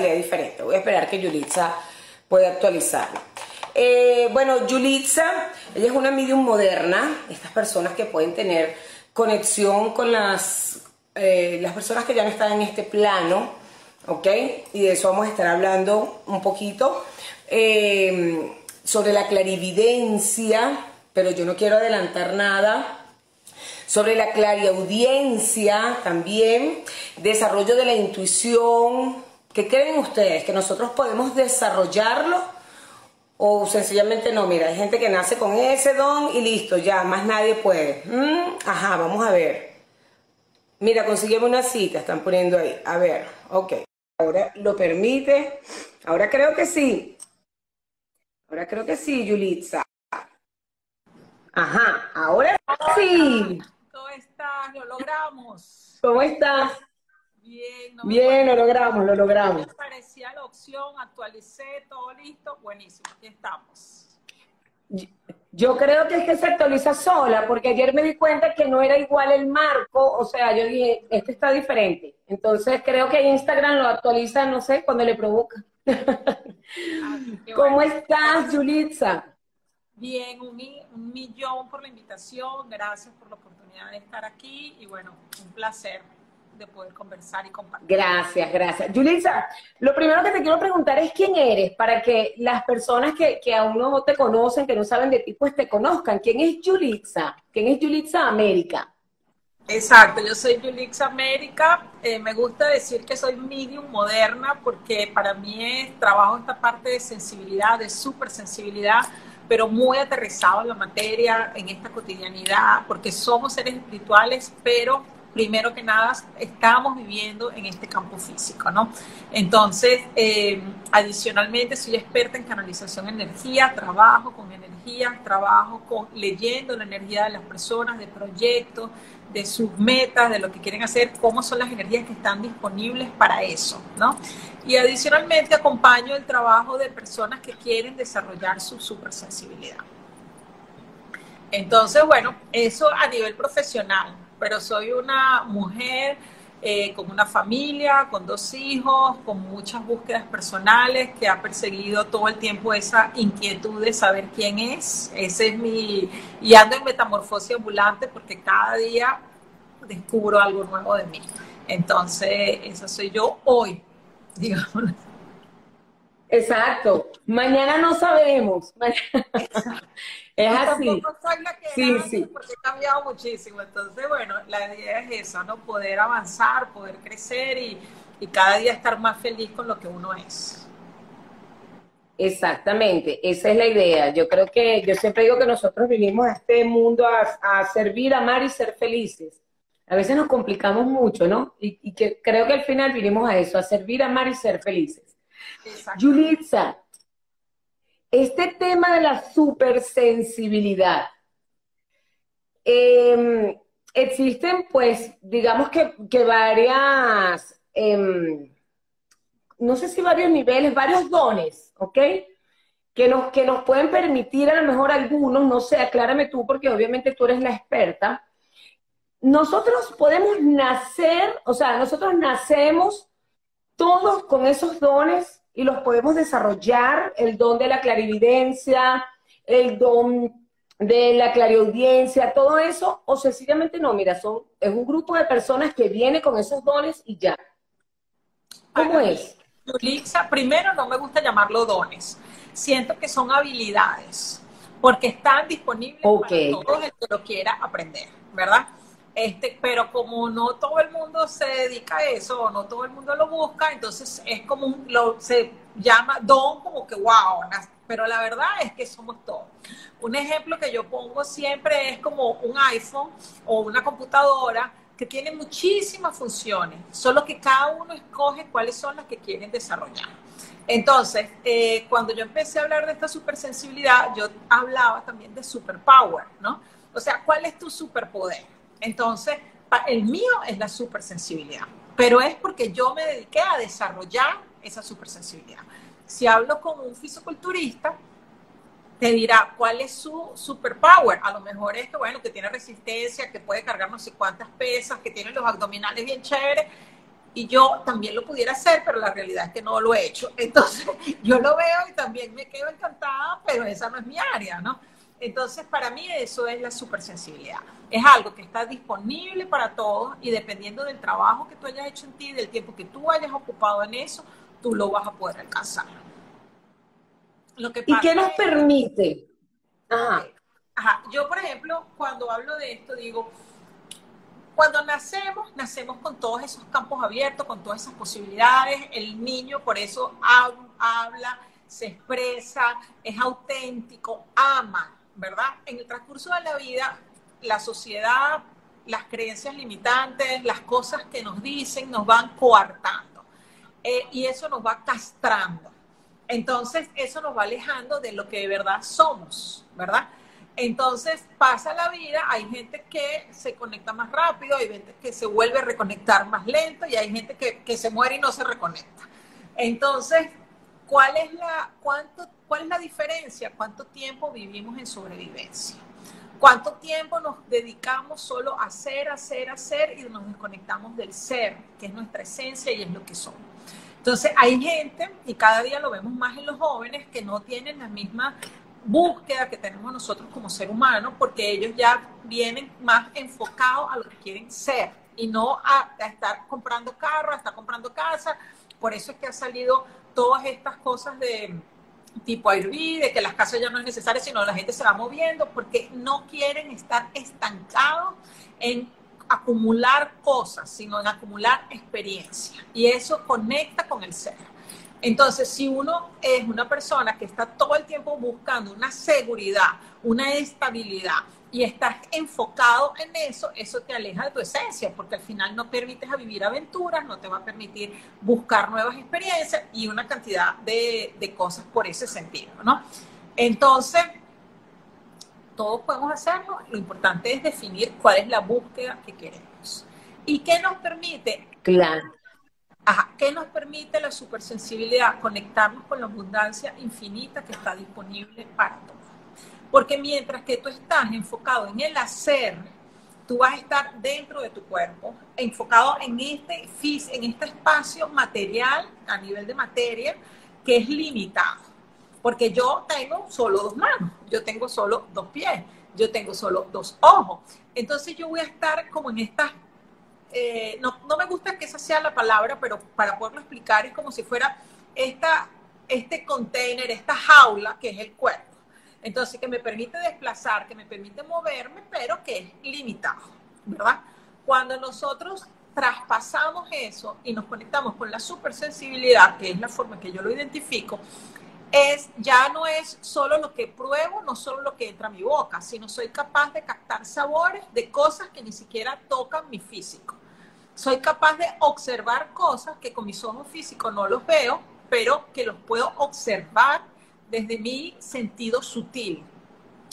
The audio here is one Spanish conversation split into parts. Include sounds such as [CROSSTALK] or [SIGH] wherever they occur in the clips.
diferente. Voy a esperar que Yulitza pueda actualizarlo. Eh, bueno, Yulitza, ella es una medium moderna, estas personas que pueden tener conexión con las, eh, las personas que ya no están en este plano, ¿ok? Y de eso vamos a estar hablando un poquito. Eh, sobre la clarividencia, pero yo no quiero adelantar nada. Sobre la clariaudiencia también, desarrollo de la intuición. ¿Qué creen ustedes? ¿Que nosotros podemos desarrollarlo? O sencillamente no, mira, hay gente que nace con ese don y listo, ya, más nadie puede. Mm, ajá, vamos a ver. Mira, consiguiendo una cita, están poniendo ahí. A ver, ok. Ahora lo permite. Ahora creo que sí. Ahora creo que sí, Yulitza. Ajá, ahora sí. ¿Cómo estás? Lo logramos. ¿Cómo estás? Bien, Bien, lo logramos, lo logramos. Parecía la opción, actualicé, todo listo, buenísimo, aquí estamos. Yo creo que es que se actualiza sola, porque ayer me di cuenta que no era igual el marco, o sea, yo dije, este está diferente. Entonces creo que Instagram lo actualiza, no sé, cuando le provoca. [LAUGHS] ¿Cómo estás, Julitza? Bien, un, millón por la invitación, gracias por la oportunidad de estar aquí y bueno, un placer de poder conversar y compartir. Gracias, gracias. Julitza, lo primero que te quiero preguntar es quién eres, para que las personas que, que aún no te conocen, que no saben de ti, pues te conozcan. ¿Quién es Julitza? ¿Quién es Julitza América? Exacto, yo soy Julix América. Eh, me gusta decir que soy medium moderna porque para mí es, trabajo esta parte de sensibilidad, de súper sensibilidad, pero muy aterrizado en la materia, en esta cotidianidad, porque somos seres espirituales, pero primero que nada estamos viviendo en este campo físico, ¿no? Entonces, eh, adicionalmente soy experta en canalización energía, trabajo con energía, trabajo con leyendo la energía de las personas, de proyectos, de sus metas, de lo que quieren hacer, cómo son las energías que están disponibles para eso, ¿no? Y adicionalmente acompaño el trabajo de personas que quieren desarrollar su supersensibilidad. Entonces, bueno, eso a nivel profesional, pero soy una mujer eh, con una familia, con dos hijos, con muchas búsquedas personales, que ha perseguido todo el tiempo esa inquietud de saber quién es. Ese es mi... Y ando en metamorfosis ambulante porque cada día descubro algo nuevo de mí. Entonces, esa soy yo hoy, [LAUGHS] digamos. Exacto. Mañana no sabemos. Es así. Tampoco soy la que sí, sí. porque he cambiado muchísimo. Entonces, bueno, la idea es esa, ¿no? Poder avanzar, poder crecer y, cada día estar más feliz con lo que uno es. Exactamente, esa es la idea. Yo creo que, yo siempre digo que nosotros vinimos a este mundo a, a servir, amar y ser felices. A veces nos complicamos mucho, ¿no? Y, y, que creo que al final vinimos a eso, a servir, amar y ser felices. Yulitza, este tema de la supersensibilidad, eh, existen pues, digamos que, varias, em, no sé si varios niveles, varios dones, ¿ok? Que nos, que nos pueden permitir a lo mejor algunos, no sé, aclárame tú porque obviamente tú eres la experta, nosotros podemos nacer, o sea, nosotros nacemos todos con esos dones y los podemos desarrollar, el don de la clarividencia, el don de la clariaudiencia, todo eso, o sencillamente no, mira, son, es un grupo de personas que viene con esos dones y ya. ¿Cómo es? primero no me gusta llamarlo dones, siento que son habilidades, porque están disponibles para todos el que lo quiera aprender, ¿verdad? Este, pero como no todo el mundo se dedica a eso, no todo el mundo lo busca, entonces es como un, lo, se llama don como que wow, pero la verdad es que somos todos. Un ejemplo que yo pongo siempre es como un iPhone o una computadora que tiene muchísimas funciones, solo que cada uno escoge cuáles son las que quieren desarrollar. Entonces, eh, cuando yo empecé a hablar de esta supersensibilidad, yo hablaba también de superpower, ¿no? O sea, ¿cuál es tu superpoder? Entonces, el mío es la supersensibilidad, pero es porque yo me dediqué a desarrollar esa supersensibilidad. Si hablo con un fisiculturista, te dirá cuál es su superpower. A lo mejor es que, bueno, que tiene resistencia, que puede cargar no sé cuántas pesas, que tiene los abdominales bien chéveres, y yo también lo pudiera hacer, pero la realidad es que no lo he hecho. Entonces, [LAUGHS] yo lo veo y también me quedo encantada, pero esa no es mi área, ¿no? Entonces, para mí eso es la supersensibilidad. Es algo que está disponible para todos y dependiendo del trabajo que tú hayas hecho en ti, del tiempo que tú hayas ocupado en eso, tú lo vas a poder alcanzar. Lo que ¿Y qué nos permite? Ajá. Ajá. Yo, por ejemplo, cuando hablo de esto, digo, cuando nacemos, nacemos con todos esos campos abiertos, con todas esas posibilidades. El niño por eso habla, se expresa, es auténtico, ama, ¿verdad? En el transcurso de la vida, la sociedad, las creencias limitantes, las cosas que nos dicen, nos van coartando. Eh, y eso nos va castrando. Entonces, eso nos va alejando de lo que de verdad somos, ¿verdad? Entonces pasa la vida, hay gente que se conecta más rápido, hay gente que se vuelve a reconectar más lento y hay gente que, se muere y no se reconecta. Entonces, ¿cuál es, la, cuánto, ¿cuál es la diferencia? ¿Cuánto tiempo vivimos en sobrevivencia? ¿Cuánto tiempo nos dedicamos solo a hacer, hacer, hacer y nos desconectamos del ser, que es nuestra esencia y es lo que somos? Entonces, hay gente, y cada día lo vemos más en los jóvenes, que no tienen la misma búsqueda que tenemos nosotros como ser humano, porque ellos ya vienen más enfocados a lo que quieren ser y no a, estar comprando carro, a estar comprando casa. Por eso es que ha salido todas estas cosas de tipo Airbnb, de que las casas ya no es necesaria, sino la gente se va moviendo, porque no quieren estar estancados en acumular cosas, sino en acumular experiencia. Y eso conecta con el ser. Entonces, si uno es una persona que está todo el tiempo buscando una seguridad, una estabilidad, y estás enfocado en eso, eso te aleja de tu esencia, porque al final no permites a vivir aventuras, no te va a permitir buscar nuevas experiencias y una cantidad de, de cosas por ese sentido, ¿no? Entonces, todos podemos hacerlo, lo importante es definir cuál es la búsqueda que queremos. ¿Y qué nos permite? Claro. ¿Qué nos permite la supersensibilidad? Conectarnos con la abundancia infinita que está disponible para todos. Porque mientras que tú estás enfocado en el hacer, tú vas a estar dentro de tu cuerpo, enfocado en este, en este espacio material, a nivel de materia, que es limitado. Porque yo tengo solo dos manos, yo tengo solo dos pies, yo tengo solo dos ojos. Entonces yo voy a estar como en estas eh, no, me gusta que esa sea la palabra, pero para poderlo explicar es como si fuera esta, este container, esta jaula que es el cuerpo. Entonces, que me permite desplazar, que me permite moverme, pero que es limitado, ¿verdad? Cuando nosotros traspasamos eso y nos conectamos con la supersensibilidad, que es la forma que yo lo identifico, es ya no es solo lo que pruebo, no solo lo que entra a mi boca, sino soy capaz de captar sabores de cosas que ni siquiera tocan mi físico. Soy capaz de observar cosas que con mis ojos físicos no los veo, pero que los puedo observar desde mi sentido sutil.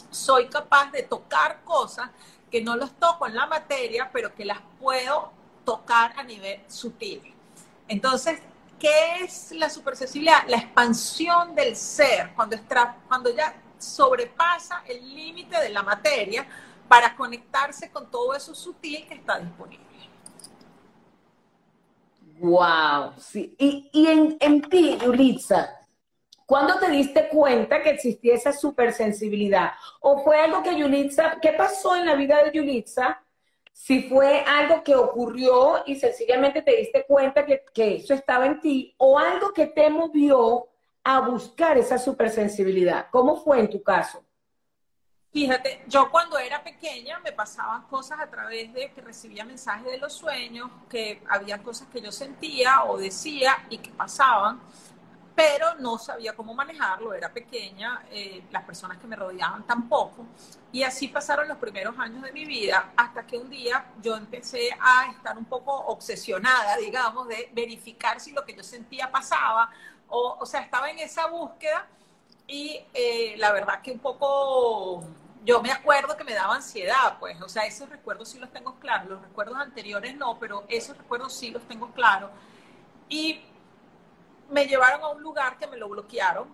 Soy capaz de tocar cosas que no los toco en la materia, pero que las puedo tocar a nivel sutil. Entonces, ¿Qué es la supersensibilidad? La expansión del ser, cuando, cuando ya sobrepasa el límite de la materia para conectarse con todo eso sutil que está disponible. Wow, sí. Y, en, en, ti, Yulitza, ¿cuándo te diste cuenta que existía esa supersensibilidad? ¿O fue algo que Yulitza, qué pasó en la vida de Yulitza si fue algo que ocurrió y sencillamente te diste cuenta que, eso estaba en ti, o algo que te movió a buscar esa supersensibilidad. ¿Cómo fue en tu caso? Fíjate, yo cuando era pequeña me pasaban cosas a través de que recibía mensajes de los sueños, que había cosas que yo sentía o decía y que pasaban pero no sabía cómo manejarlo, era pequeña, eh, las personas que me rodeaban tampoco, y así pasaron los primeros años de mi vida, hasta que un día yo empecé a estar un poco obsesionada, digamos, de verificar si lo que yo sentía pasaba, o, o sea, estaba en esa búsqueda, y eh, la verdad que un poco, yo me acuerdo que me daba ansiedad, pues, o sea, esos recuerdos sí los tengo claros, los recuerdos anteriores no, pero esos recuerdos sí los tengo claros, y me llevaron a un lugar que me lo bloquearon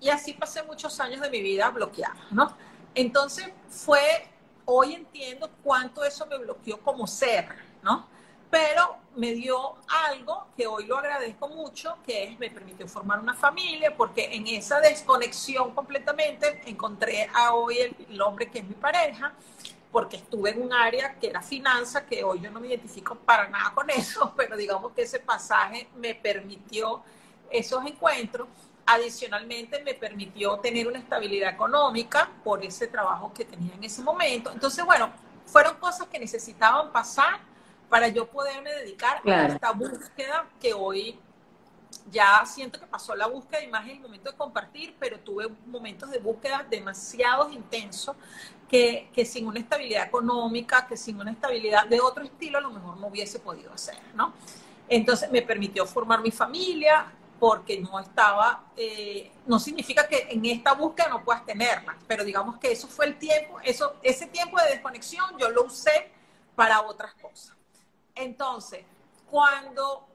y así pasé muchos años de mi vida bloqueada, ¿no? Entonces fue, hoy entiendo cuánto eso me bloqueó como ser, ¿no? Pero me dio algo que hoy lo agradezco mucho, que me permitió formar una familia, porque en esa desconexión completamente encontré a hoy el, hombre que es mi pareja, porque estuve en un área que era finanza, que hoy yo no me identifico para nada con eso, [LAUGHS] pero digamos que ese pasaje me permitió esos encuentros. Adicionalmente me permitió tener una estabilidad económica por ese trabajo que tenía en ese momento. Entonces, bueno, fueron cosas que necesitaban pasar para yo poderme dedicar a esta búsqueda que hoy ya siento que pasó la búsqueda y más en el momento de compartir, pero tuve momentos de búsqueda demasiado intensos que, que, sin una estabilidad económica, que sin una estabilidad de otro estilo, a lo mejor no hubiese podido hacer, ¿no? Entonces me permitió formar mi familia porque no estaba, eh, no significa que en esta búsqueda no puedas tenerla, pero digamos que eso fue el tiempo, eso, ese tiempo de desconexión yo lo usé para otras cosas. Entonces, cuando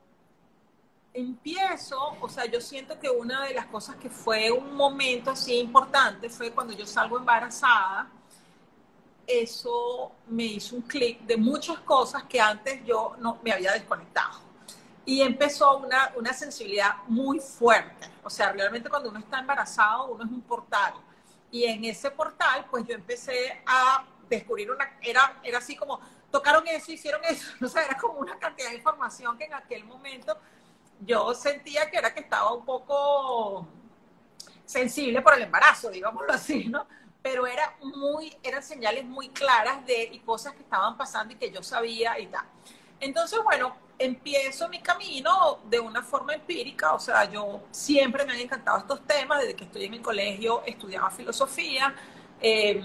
empiezo, o sea, yo siento que una de las cosas que fue un momento así importante fue cuando yo salgo embarazada. Eso me hizo un clic de muchas cosas que antes yo no me había desconectado. Y empezó una, una sensibilidad muy fuerte. O sea, realmente cuando uno está embarazado, uno es un portal. Y en ese portal, pues yo empecé a descubrir una, era, era así como, tocaron eso, hicieron eso, [LAUGHS] o sea, era como una cantidad de información que en aquel momento yo sentía que era que estaba un poco sensible por el embarazo, digámoslo así, ¿no? Pero era muy, eran señales muy claras de y cosas que estaban pasando y que yo sabía y tal. Entonces, bueno, empiezo mi camino de una forma empírica, o sea, yo siempre me han encantado estos temas, desde que estoy en el colegio estudiaba filosofía, eh,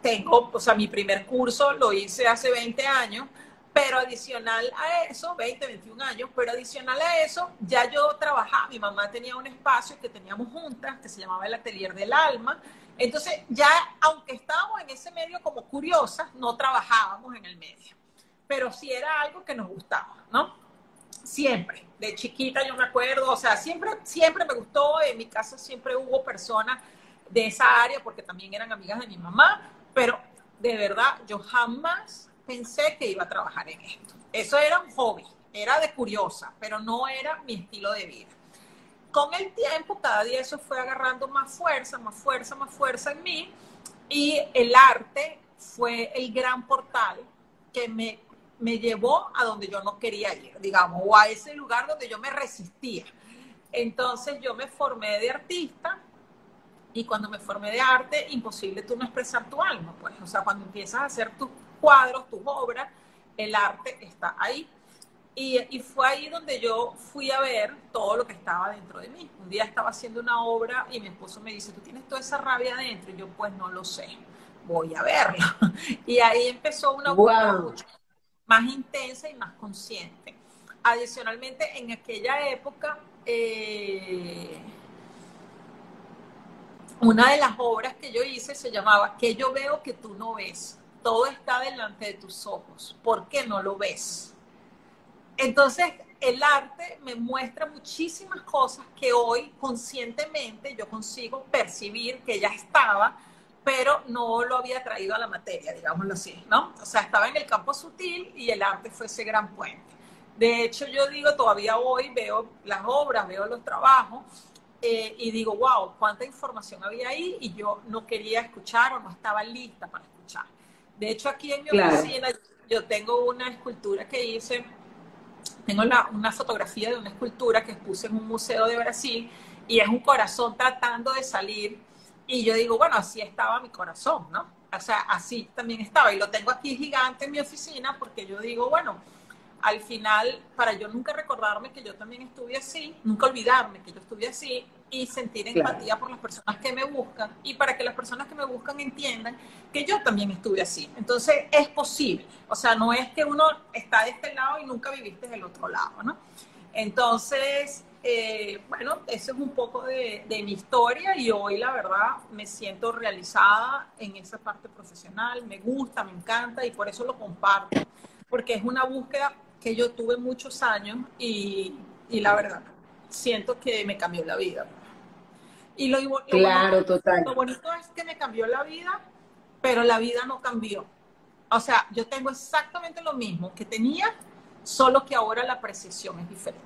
tengo, o sea, mi primer curso lo hice hace 20 años, pero adicional a eso, 20, 21 años, pero adicional a eso, ya yo trabajaba, mi mamá tenía un espacio que teníamos juntas, que se llamaba el Atelier del Alma, entonces ya, aunque estábamos en ese medio como curiosas, no trabajábamos en el medio, pero sí era algo que nos gustaba, ¿no? Siempre, de chiquita yo me acuerdo, o sea, siempre, siempre me gustó, en mi casa siempre hubo personas de esa área, porque también eran amigas de mi mamá, pero de verdad yo jamás pensé que iba a trabajar en esto. Eso era un hobby, era de curiosa, pero no era mi estilo de vida. Con el tiempo, cada día eso fue agarrando más fuerza, más fuerza, más fuerza en mí y el arte fue el gran portal que me, me llevó a donde yo no quería ir, digamos, o a ese lugar donde yo me resistía. Entonces yo me formé de artista y cuando me formé de arte, imposible tú no expresar tu alma, pues. O sea, cuando empiezas a hacer tus cuadros, tus obras, el arte está ahí. Y, y, fue ahí donde yo fui a ver todo lo que estaba dentro de mí. Un día estaba haciendo una obra y mi esposo me dice, ¿tú tienes toda esa rabia adentro? Y yo, pues no lo sé, voy a verla. [LAUGHS] Y ahí empezó una obra mucho más intensa y más consciente. Adicionalmente, en aquella época, eh, una de las obras que yo hice se llamaba Que yo veo que tú no ves. Todo está delante de tus ojos. ¿Por qué no lo ves? Entonces, el arte me muestra muchísimas cosas que hoy conscientemente yo consigo percibir que ya estaba, pero no lo había traído a la materia, digámoslo así, ¿no? O sea, estaba en el campo sutil y el arte fue ese gran puente. De hecho, yo digo, todavía hoy veo las obras, veo los trabajos eh, y digo, wow, cuánta información había ahí y yo no quería escuchar o no estaba lista para escuchar. De hecho, aquí en mi oficina yo tengo una escultura que hice, tengo una fotografía de una escultura que expuse en un museo de Brasil y es un corazón tratando de salir y yo digo, bueno, así estaba mi corazón, ¿no? O sea, así también estaba y lo tengo aquí gigante en mi oficina porque yo digo, bueno, al final, para yo nunca recordarme que yo también estuve así, nunca olvidarme que yo estuve así y sentir empatía por las personas que me buscan y para que las personas que me buscan entiendan que yo también estuve así. Entonces, es posible. O sea, no es que uno está de este lado y nunca viviste del otro lado, ¿no? Entonces, eh, bueno, eso es un poco de, de mi historia y hoy la verdad me siento realizada en esa parte profesional, me gusta, me encanta y por eso lo comparto, porque es una búsqueda que yo tuve muchos años y, y la verdad, siento que me cambió la vida. Y lo, claro, bonito, total. lo bonito es que me cambió la vida, pero la vida no cambió. O sea, yo tengo exactamente lo mismo que tenía solo que ahora la precisión es diferente.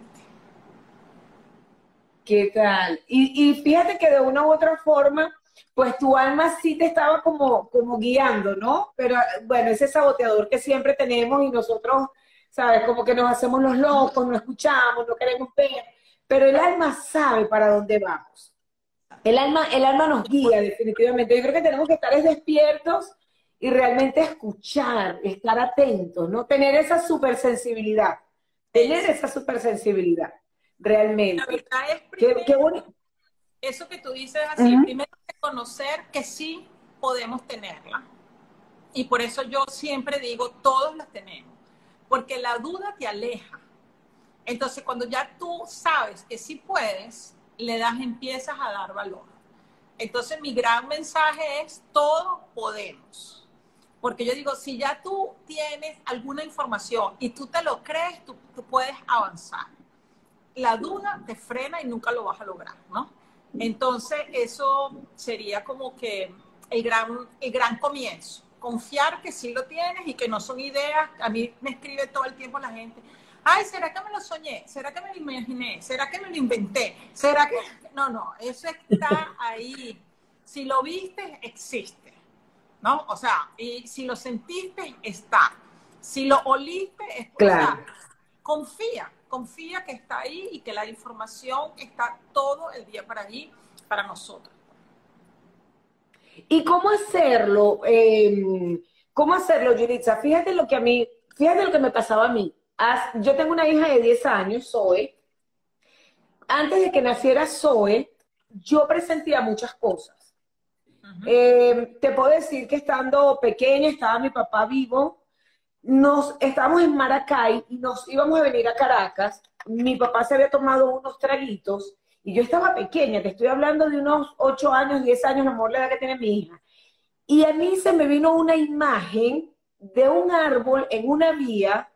¿Qué tal? Y, y fíjate que de una u otra forma, pues tu alma sí te estaba como, como guiando, ¿no? Pero bueno, ese saboteador que siempre tenemos y nosotros, ¿sabes? Como que nos hacemos los locos, no escuchamos, no queremos ver, pero el alma sabe para dónde vamos. El alma, el alma nos guía definitivamente. Yo creo que tenemos que estar despiertos y realmente escuchar, estar atentos, ¿no? Tener esa supersensibilidad, tener esa supersensibilidad, realmente. La verdad es primero, qué, bonito. Eso que tú dices así, primero conocer que sí podemos tenerla. Y por eso yo siempre digo, todos las tenemos, porque la duda te aleja. Entonces, cuando ya tú sabes que sí puedes, le das, empiezas a dar valor. Entonces, mi gran mensaje es, todos podemos porque yo digo, si ya tú tienes alguna información y tú te lo crees, tú, puedes avanzar. La duda te frena y nunca lo vas a lograr, ¿no? Entonces, eso sería como que el gran, el gran comienzo. Confiar que sí lo tienes y que no son ideas. A mí me escribe todo el tiempo la gente, ay, ¿será que me lo soñé? ¿Será que me lo imaginé? ¿Será que me lo inventé? ¿Será que...? No, no, eso está ahí. Si lo viste, existe. ¿no? O sea, y si lo sentiste, está. Si lo oliste, está. Confía, confía que está ahí y que la información está todo el día para allí, para nosotros. ¿Y cómo hacerlo? Em, ¿Cómo hacerlo, Yuritza? Fíjate lo que a mí, fíjate lo que me pasaba a mí. Yo tengo una hija de 10 años, Zoe. Antes de que naciera Zoe, yo presentía muchas cosas. Eh, te puedo decir que estando pequeña, estaba mi papá vivo, nos estábamos en Maracay y nos íbamos a venir a Caracas. Mi papá se había tomado unos traguitos y yo estaba pequeña, te estoy hablando de unos 8 años, 10 años, amor, la edad que tiene mi hija. Y a mí se me vino una imagen de un árbol en una vía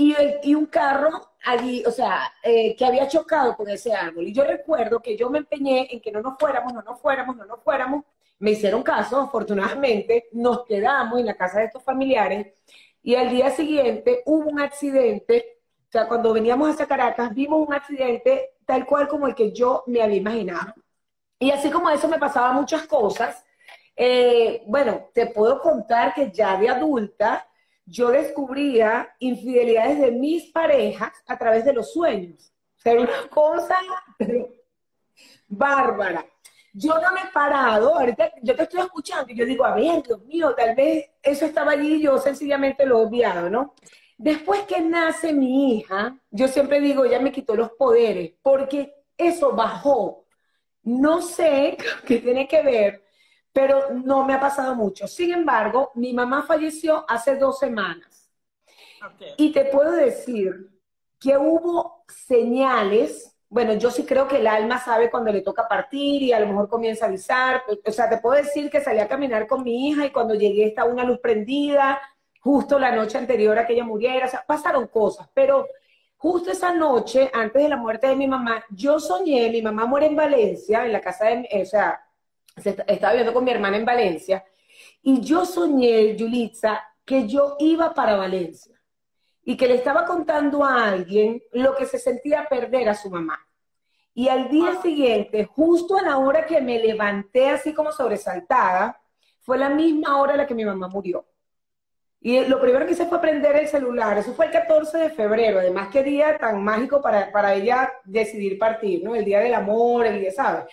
y, y un carro allí, o sea, eh, que había chocado con ese árbol. Y yo recuerdo que yo me empeñé en que no nos fuéramos, no nos fuéramos, no nos fuéramos. Me hicieron caso, afortunadamente, nos quedamos en la casa de estos familiares. Y al día siguiente hubo un accidente, o sea, cuando veníamos hacia Caracas vimos un accidente tal cual como el que yo me había imaginado. Y así como eso me pasaba muchas cosas, eh, bueno, te puedo contar que ya de adulta yo descubría infidelidades de mis parejas a través de los sueños. O sea, una cosa bárbara yo no me he parado, ahorita yo te estoy escuchando y yo digo, a ver, Dios mío, tal vez eso estaba allí y yo sencillamente lo he obviado, ¿no? Después que nace mi hija, yo siempre digo, ella me quitó los poderes, porque eso bajó. No sé [LAUGHS] qué tiene que ver, pero no me ha pasado mucho. Sin embargo, mi mamá falleció hace dos semanas. Y te puedo decir que hubo señales bueno, yo sí creo que el alma sabe cuando le toca partir y a lo mejor comienza a avisar. O sea, te puedo decir que salí a caminar con mi hija y cuando llegué estaba una luz prendida, justo la noche anterior a que ella muriera. O sea, pasaron cosas, pero justo esa noche, antes de la muerte de mi mamá, yo soñé, mi mamá muere en Valencia, en la casa de, o sea, estaba viviendo con mi hermana en Valencia, y yo soñé, Yulitza, que yo iba para Valencia y que le estaba contando a alguien lo que se sentía perder a su mamá. Y al día siguiente, justo a la hora que me levanté así como sobresaltada, fue la misma hora en la que mi mamá murió. Y lo primero que hice fue prender el celular. Eso fue el 14 de febrero. Además, qué día tan mágico para, para ella decidir partir, ¿no? El día del amor, el día, ¿sabes?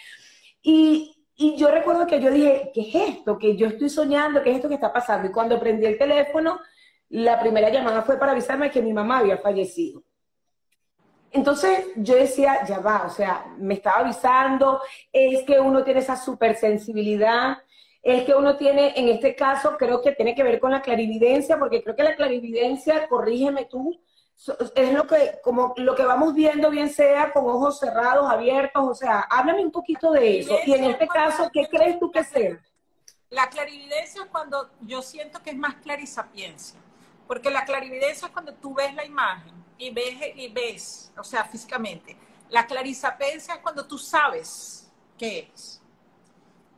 Y, y yo recuerdo que yo dije, ¿qué es esto? Que yo estoy soñando, ¿qué es esto que está pasando? Y cuando prendí el teléfono, la primera llamada fue para avisarme que mi mamá había fallecido. Entonces yo decía, ya va, o sea, me estaba avisando, es que uno tiene esa supersensibilidad, es que uno tiene, en este caso, creo que tiene que ver con la clarividencia, porque creo que la clarividencia, corrígeme tú, es lo que, como lo que vamos viendo, bien sea con ojos cerrados, abiertos, o sea, háblame un poquito de eso. Y en este caso, ¿qué crees tú que sea? La clarividencia es cuando yo siento que es más clarisapiencia. Porque la clarividencia es cuando tú ves la imagen y ves, y ves, o sea, físicamente. La clarisapencia es cuando tú sabes qué es.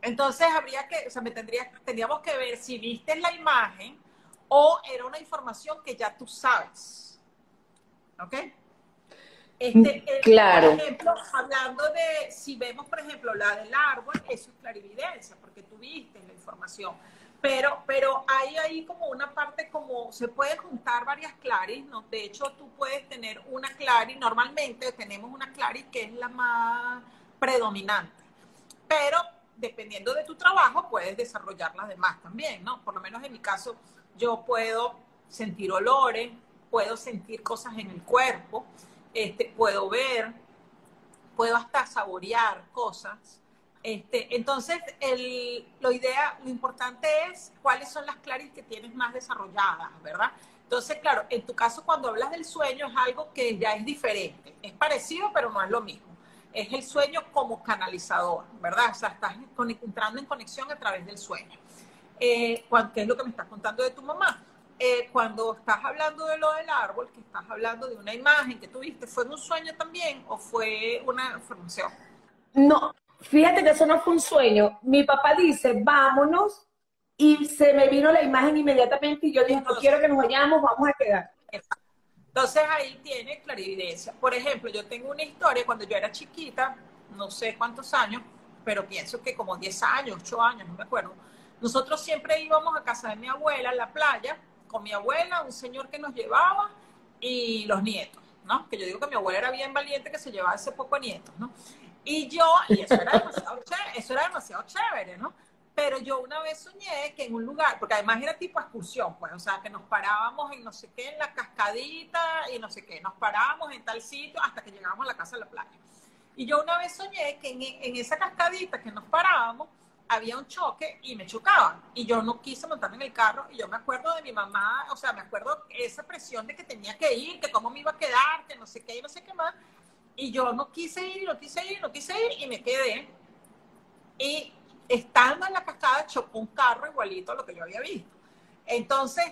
Entonces habría que, o sea, me tendría, tendríamos que ver si viste la imagen o era una información que ya tú sabes. ¿Ok? Este, eh, claro. Por ejemplo, hablando de, si vemos, por ejemplo, la del árbol, eso es clarividencia, porque tú viste la información. Pero, pero hay ahí como una parte como, se puede juntar varias claris, ¿no? De hecho, tú puedes tener una claris, normalmente tenemos una claris que es la más predominante, pero dependiendo de tu trabajo, puedes desarrollar las demás también, ¿no? Por lo menos en mi caso, yo puedo sentir olores, puedo sentir cosas en el cuerpo, este, puedo ver, puedo hasta saborear cosas. Este, entonces, el, lo, idea, lo importante es cuáles son las claris que tienes más desarrolladas, ¿verdad? Entonces, claro, en tu caso, cuando hablas del sueño, es algo que ya es diferente. Es parecido, pero no es lo mismo. Es el sueño como canalizador, ¿verdad? O sea, estás entrando en conexión a través del sueño. Eh, ¿Qué es lo que me estás contando de tu mamá? Eh, cuando estás hablando de lo del árbol, que estás hablando de una imagen que tuviste, ¿fue un sueño también o fue una información? No, fíjate que eso no fue un sueño. Mi papá dice, vámonos, y se me vino la imagen inmediatamente y yo dije, no quiero que nos vayamos, vamos a quedar. Entonces ahí tiene clarividencia. Por ejemplo, yo tengo una historia cuando yo era chiquita, no sé cuántos años, pero pienso que como 10 años, 8 años, no me acuerdo. Nosotros siempre íbamos a casa de mi abuela en la playa con mi abuela, un señor que nos llevaba y los nietos, ¿no? Que yo digo que mi abuela era bien valiente que se llevaba ese poco nietos, ¿no? Y yo, y eso era demasiado [LAUGHS] chévere, eso era demasiado chévere, ¿no? Pero yo una vez soñé que en un lugar, porque además era tipo excursión, pues, o sea, que nos parábamos en no sé qué, en la cascadita y no sé qué, nos parábamos en tal sitio hasta que llegábamos a la casa de la playa. Y yo una vez soñé que en, en esa cascadita que nos parábamos, había un choque y me chocaban. Y yo no quise montarme en el carro. Y yo me acuerdo de mi mamá, o sea, me acuerdo esa presión de que tenía que ir, que cómo me iba a quedar, que no sé qué y no sé qué más. Y yo no quise ir, no quise ir, no quise ir y me quedé. Y estando en la cascada chocó un carro igualito a lo que yo había visto. Entonces,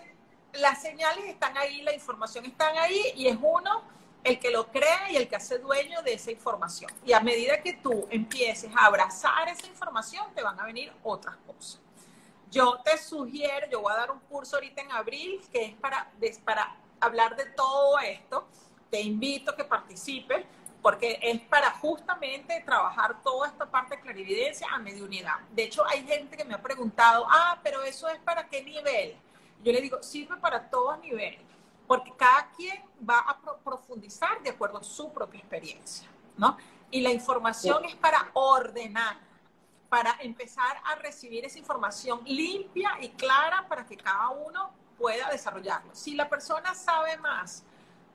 las señales están ahí, la información está ahí y es uno el que lo crea y el que hace dueño de esa información. Y a medida que tú empieces a abrazar esa información, te van a venir otras cosas. Yo te sugiero, yo voy a dar un curso ahorita en abril que es para, hablar de todo esto. Te invito a que participes porque es para justamente trabajar toda esta parte de clarividencia a mediunidad. De hecho, hay gente que me ha preguntado, ah, pero eso es para qué nivel. Yo le digo, sirve para todos niveles porque cada quien va a profundizar de acuerdo a su propia experiencia, ¿no? Y la información es para ordenar, para empezar a recibir esa información limpia y clara para que cada uno pueda desarrollarlo. Si la persona sabe más,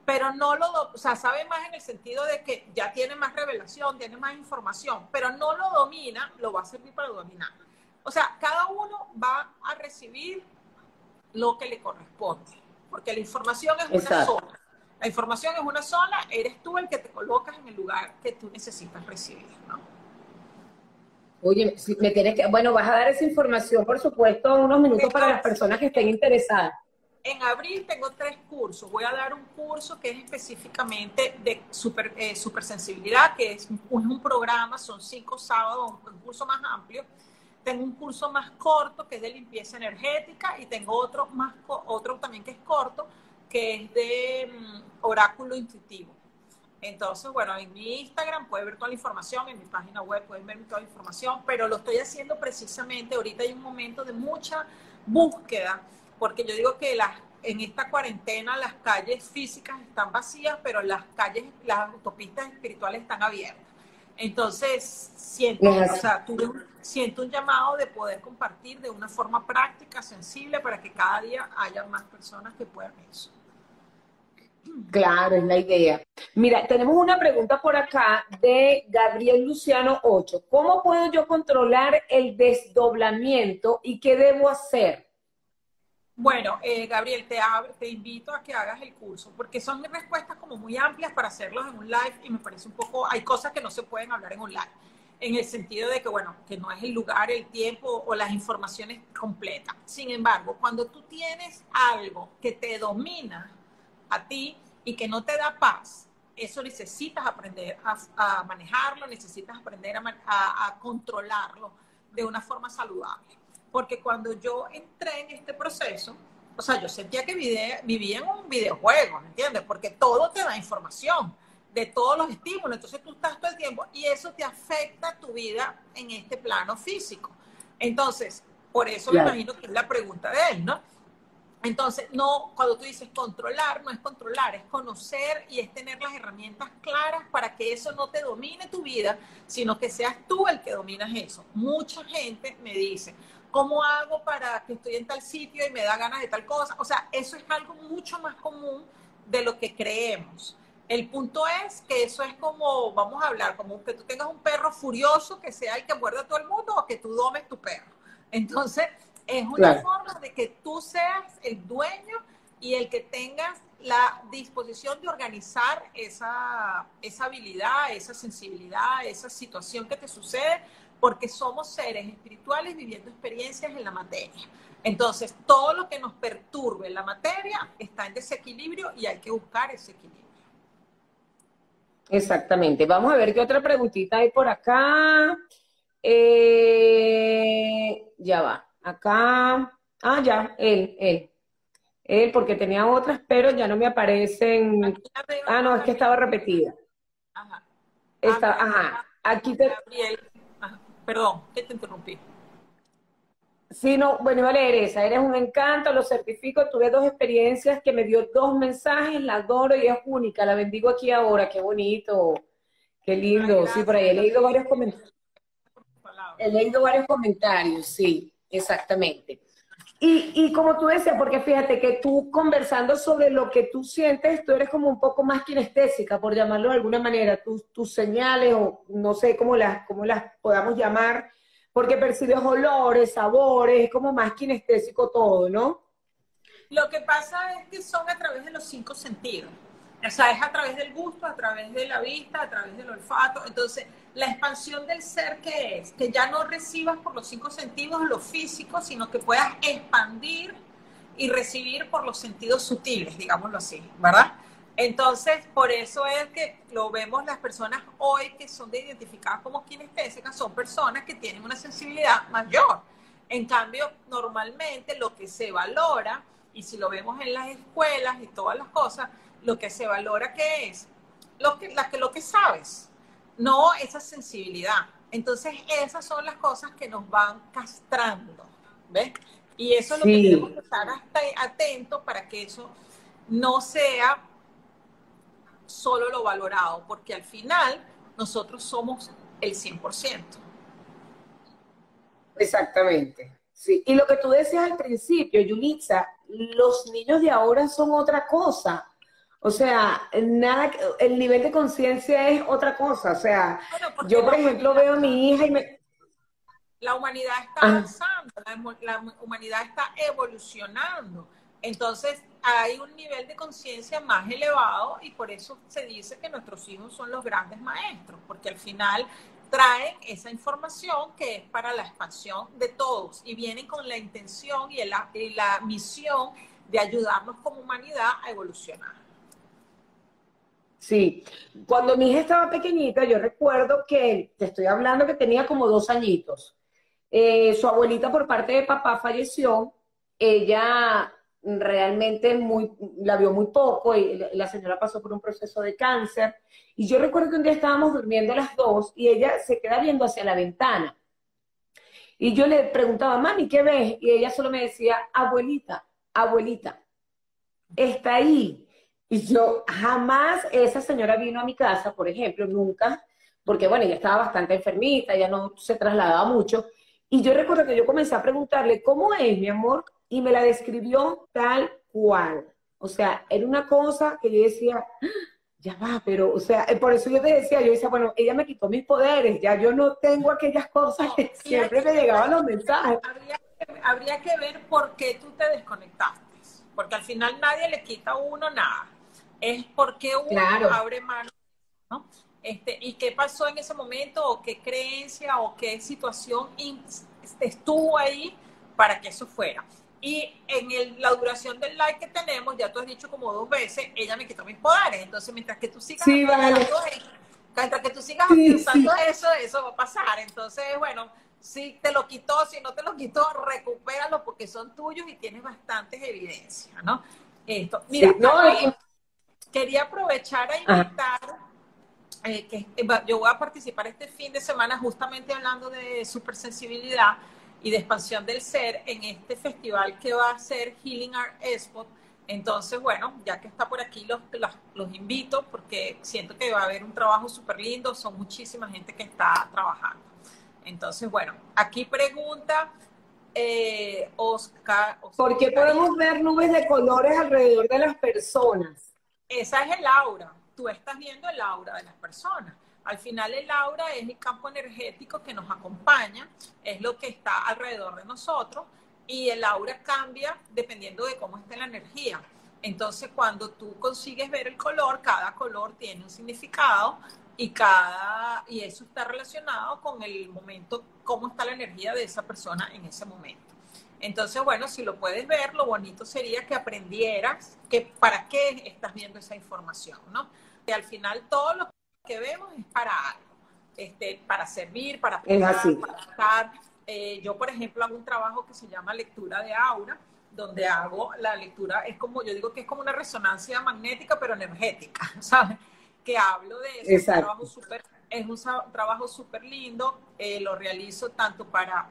pero no lo, o sea, sabe más en el sentido de que ya tiene más revelación, tiene más información, pero no lo domina, lo va a servir para dominar. O sea, cada uno va a recibir lo que le corresponde porque la información es una sola. La información es una sola, eres tú el que te colocas en el lugar que tú necesitas recibir, ¿no? Oye, me tienes que, bueno, vas a dar esa información, por supuesto, unos minutos para las personas que estén interesadas. En abril tengo tres cursos. Voy a dar un curso que es específicamente de super, eh, supersensibilidad, que es un, un, programa, son cinco sábados, un curso más amplio tengo un curso más corto que es de limpieza energética y tengo otro, más, otro también que es corto, que es de mm, oráculo intuitivo. Entonces, bueno, en mi Instagram puedes ver toda la información, en mi página web pueden ver toda la información, pero lo estoy haciendo precisamente, ahorita hay un momento de mucha búsqueda, porque yo digo que las, en esta cuarentena las calles físicas están vacías, pero las calles, las autopistas espirituales están abiertas. Entonces, siento, o sea, siento un llamado de poder compartir de una forma práctica, sensible, para que cada día haya más personas que puedan eso. Claro, es la idea. Mira, tenemos una pregunta por acá de Gabriel Luciano 8. ¿Cómo puedo yo controlar el desdoblamiento y qué debo hacer? Bueno, eh, Gabriel, te, te invito a que hagas el curso, porque son respuestas como muy amplias para hacerlos en un live y me parece un poco, hay cosas que no se pueden hablar en un live, en el sentido de que, bueno, que no es el lugar, el tiempo o las informaciones completas. Sin embargo, cuando tú tienes algo que te domina a ti y que no te da paz, eso necesitas aprender a, manejarlo, necesitas aprender a controlarlo de una forma saludable porque cuando yo entré en este proceso, o sea, yo sentía que vivía en un videojuego, ¿me entiendes? Porque todo te da información de todos los estímulos, entonces tú estás todo el tiempo y eso te afecta tu vida en este plano físico. Entonces, por eso me imagino que es la pregunta de él, ¿no? Entonces, no, cuando tú dices controlar, no es controlar, es conocer y es tener las herramientas claras para que eso no te domine tu vida, sino que seas tú el que dominas eso. Mucha gente me dice, ¿cómo hago para que estoy en tal sitio y me da ganas de tal cosa? O sea, eso es algo mucho más común de lo que creemos. El punto es que eso es como, vamos a hablar, como que tú tengas un perro furioso que sea el que muerde a todo el mundo o que tú domes tu perro. Entonces, es una forma de que tú seas el dueño y el que tengas la disposición de organizar esa, esa habilidad, esa sensibilidad, esa situación que te sucede, porque somos seres espirituales viviendo experiencias en la materia. Entonces, todo lo que nos perturbe en la materia está en desequilibrio y hay que buscar ese equilibrio. Exactamente. Vamos a ver qué otra preguntita hay por acá. Eh, ya va. Acá, ah, ya, él, él. Él, porque tenía otras, pero ya no me aparecen. Ah, no, es que estaba repetida. Ajá. Está, ah, ajá. Aquí te. Perdón, que te interrumpí. Sí, no, bueno, iba a leer esa. Eres un encanto, lo certifico. Tuve dos experiencias que me dio dos mensajes, la adoro y es única. La bendigo aquí ahora. Qué bonito, qué lindo. sí, por ahí he leído varios comentarios. He leído varios comentarios, sí. Exactamente. Y, y, como tú decías, porque fíjate que tú conversando sobre lo que tú sientes, tú eres como un poco más kinestésica, por llamarlo de alguna manera, tus, tus señales o no sé cómo las, cómo las podamos llamar, porque percibes olores, sabores, es como más kinestésico todo, ¿no? Lo que pasa es que son a través de los cinco sentidos. O sea, es a través del gusto, a través de la vista, a través del olfato. Entonces, la expansión del ser que es, que ya no recibas por los cinco sentidos lo físico, sino que puedas expandir y recibir por los sentidos sutiles, digámoslo así, ¿verdad? Entonces, por eso es que lo vemos las personas hoy que son de identificadas como kinestésicas, son personas que tienen una sensibilidad mayor. En cambio, normalmente lo que se valora, y si lo vemos en las escuelas y todas las cosas, lo que se valora que es lo que, la, que, lo que sabes, no esa sensibilidad. Entonces, esas son las cosas que nos van castrando, ¿ves? Y eso es lo que tenemos que estar atentos para que eso no sea solo lo valorado, porque al final nosotros somos el 100%. Exactamente. Sí. Y lo que tú decías al principio, Yulitza, los niños de ahora son otra cosa. O sea, nada, el nivel de conciencia es otra cosa. O sea, yo, por ejemplo, veo a mi hija y me... La humanidad está avanzando, la, humanidad está evolucionando. Entonces, hay un nivel de conciencia más elevado y por eso se dice que nuestros hijos son los grandes maestros, porque al final traen esa información que es para la expansión de todos y vienen con la intención y la misión de ayudarnos como humanidad a evolucionar. Sí, cuando mi hija estaba pequeñita, yo recuerdo que, te estoy hablando que tenía como dos añitos. Eh, su abuelita por parte de papá falleció, ella realmente muy, la vio muy poco y la señora pasó por un proceso de cáncer. Y yo recuerdo que un día estábamos durmiendo las dos y ella se queda viendo hacia la ventana. Y yo le preguntaba, mami, ¿qué ves? Y ella solo me decía, abuelita, abuelita, está ahí. Y yo jamás, esa señora vino a mi casa, por ejemplo, nunca, porque bueno, ella estaba bastante enfermita, ella no se trasladaba mucho. Y yo recuerdo que yo comencé a preguntarle, ¿cómo es, mi amor? Y me la describió tal cual. O sea, era una cosa que yo decía, ya va, pero, o sea, por eso yo te decía, yo decía, bueno, ella me quitó mis poderes, ya yo no tengo aquellas cosas que siempre me llegaban los mensajes. Habría que, habría que ver por qué tú te desconectaste, porque al final nadie le quita a uno nada es porque uno abre mano, ¿no? Este, ¿Y qué pasó en ese momento? ¿O qué creencia o qué situación estuvo ahí para que eso fuera? Y en la duración del like que tenemos, ya tú has dicho como dos veces, ella me quitó mis poderes. Entonces, mientras que tú sigas mientras que tú sigas pensando eso, eso va a pasar. Entonces, bueno, si te lo quitó, si no te lo quitó, recupéralo porque son tuyos y tienes bastantes evidencias, ¿no? Esto, mira, quería aprovechar a invitar, eh, que eh, yo voy a participar este fin de semana justamente hablando de supersensibilidad y de expansión del ser en este festival que va a ser Healing Art Expo. Entonces, bueno, ya que está por aquí, los, los, los invito porque siento que va a haber un trabajo súper lindo, son muchísima gente que está trabajando. Entonces, bueno, aquí pregunta eh, Oscar, ¿Por qué podemos ver nubes de colores alrededor de las personas? Esa es el aura. Tú estás viendo el aura de las personas. Al final el aura es el campo energético que nos acompaña, es lo que está alrededor de nosotros y el aura cambia dependiendo de cómo esté la energía. Entonces, cuando tú consigues ver el color, cada color tiene un significado y cada y eso está relacionado con el momento cómo está la energía de esa persona en ese momento entonces bueno si lo puedes ver lo bonito sería que aprendieras que para qué estás viendo esa información no que al final todo lo que vemos es para algo este para servir para para estar. Eh, yo por ejemplo hago un trabajo que se llama lectura de aura donde hago la lectura es como yo digo que es como una resonancia magnética pero energética [LAUGHS] sabes que hablo de eso. Es un trabajo súper es un trabajo súper lindo, eh, lo realizo tanto para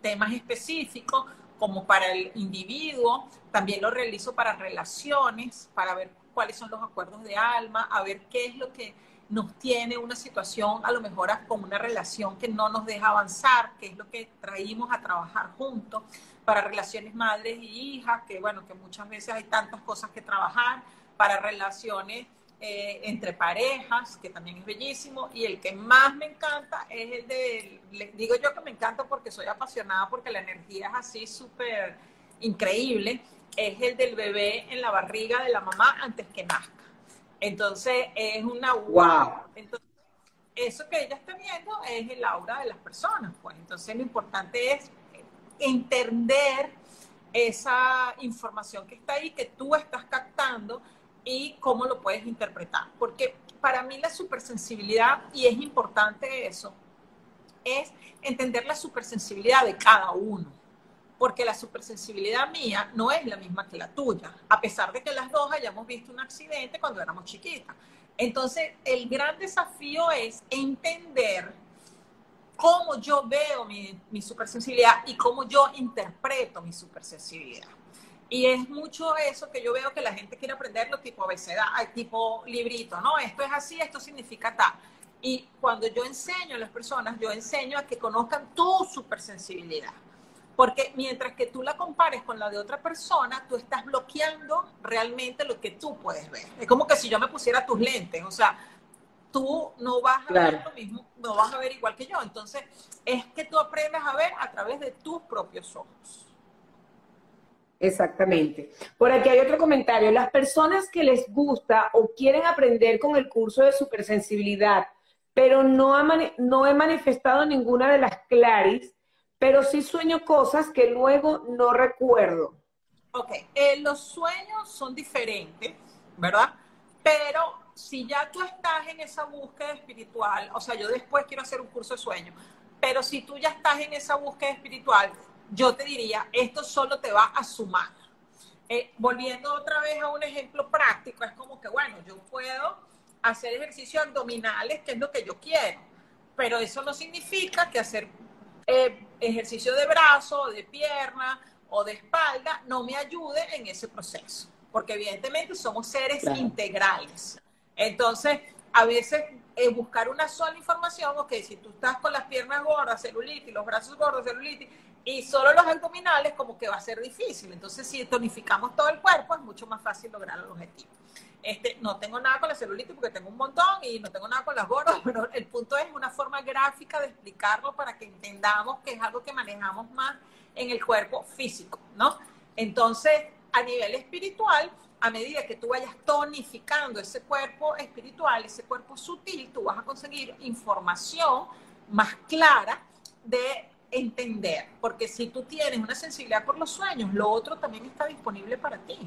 temas específicos como para el individuo, también lo realizo para relaciones, para ver cuáles son los acuerdos de alma, a ver qué es lo que nos tiene una situación, a lo mejor como una relación que no nos deja avanzar, qué es lo que traímos a trabajar juntos, para relaciones madres y hijas, que bueno, que muchas veces hay tantas cosas que trabajar, para relaciones eh, entre parejas, que también es bellísimo, y el que más me encanta es el de, digo yo que me encanta porque soy apasionada, porque la energía es así súper increíble, es el del bebé en la barriga de la mamá antes que nazca. Entonces es una wow. Entonces, eso que ella está viendo es el aura de las personas, pues. Entonces lo importante es entender esa información que está ahí, que tú estás captando y cómo lo puedes interpretar. Porque para mí la supersensibilidad, y es importante eso, es entender la supersensibilidad de cada uno. Porque la supersensibilidad mía no es la misma que la tuya, a pesar de que las dos hayamos visto un accidente cuando éramos chiquitas. Entonces, el gran desafío es entender cómo yo veo mi, supersensibilidad y cómo yo interpreto mi supersensibilidad. Y es mucho eso que yo veo que la gente quiere aprenderlo tipo abecedad, tipo librito, ¿no? Esto es así, esto significa tal. Y cuando yo enseño a las personas, yo enseño a que conozcan tu supersensibilidad. Porque mientras que tú la compares con la de otra persona, tú estás bloqueando realmente lo que tú puedes ver. Es como que si yo me pusiera tus lentes, o sea, tú no vas a ver lo mismo, no vas a ver igual que yo. Entonces, es que tú aprendas a ver a través de tus propios ojos. Exactamente. Por aquí hay otro comentario. Las personas que les gusta o quieren aprender con el curso de supersensibilidad, pero no, no he manifestado ninguna de las claris, pero sí sueño cosas que luego no recuerdo. Ok, eh, los sueños son diferentes, ¿verdad? Pero si ya tú estás en esa búsqueda espiritual, o sea, yo después quiero hacer un curso de sueños, pero si tú ya estás en esa búsqueda espiritual, yo te diría, esto solo te va a sumar. Eh, volviendo otra vez a un ejemplo práctico, es como que, bueno, yo puedo hacer ejercicios abdominales, que es lo que yo quiero, pero eso no significa que hacer eh, ejercicio de brazo, de pierna o de espalda no me ayude en ese proceso, porque evidentemente somos seres integrales. Entonces, a veces eh, buscar una sola información, ok, si tú estás con las piernas gordas, celulitis, los brazos gordos, celulitis, y solo los abdominales como que va a ser difícil. Entonces, si tonificamos todo el cuerpo, es mucho más fácil lograr el objetivo. Este, no tengo nada con la celulitis porque tengo un montón y no tengo nada con las gordas, [LAUGHS] pero el punto es una forma gráfica de explicarlo para que entendamos que es algo que manejamos más en el cuerpo físico, ¿no? Entonces, a nivel espiritual, a medida que tú vayas tonificando ese cuerpo espiritual, ese cuerpo sutil, tú vas a conseguir información más clara de entender, porque si tú tienes una sensibilidad por los sueños, lo otro también está disponible para ti.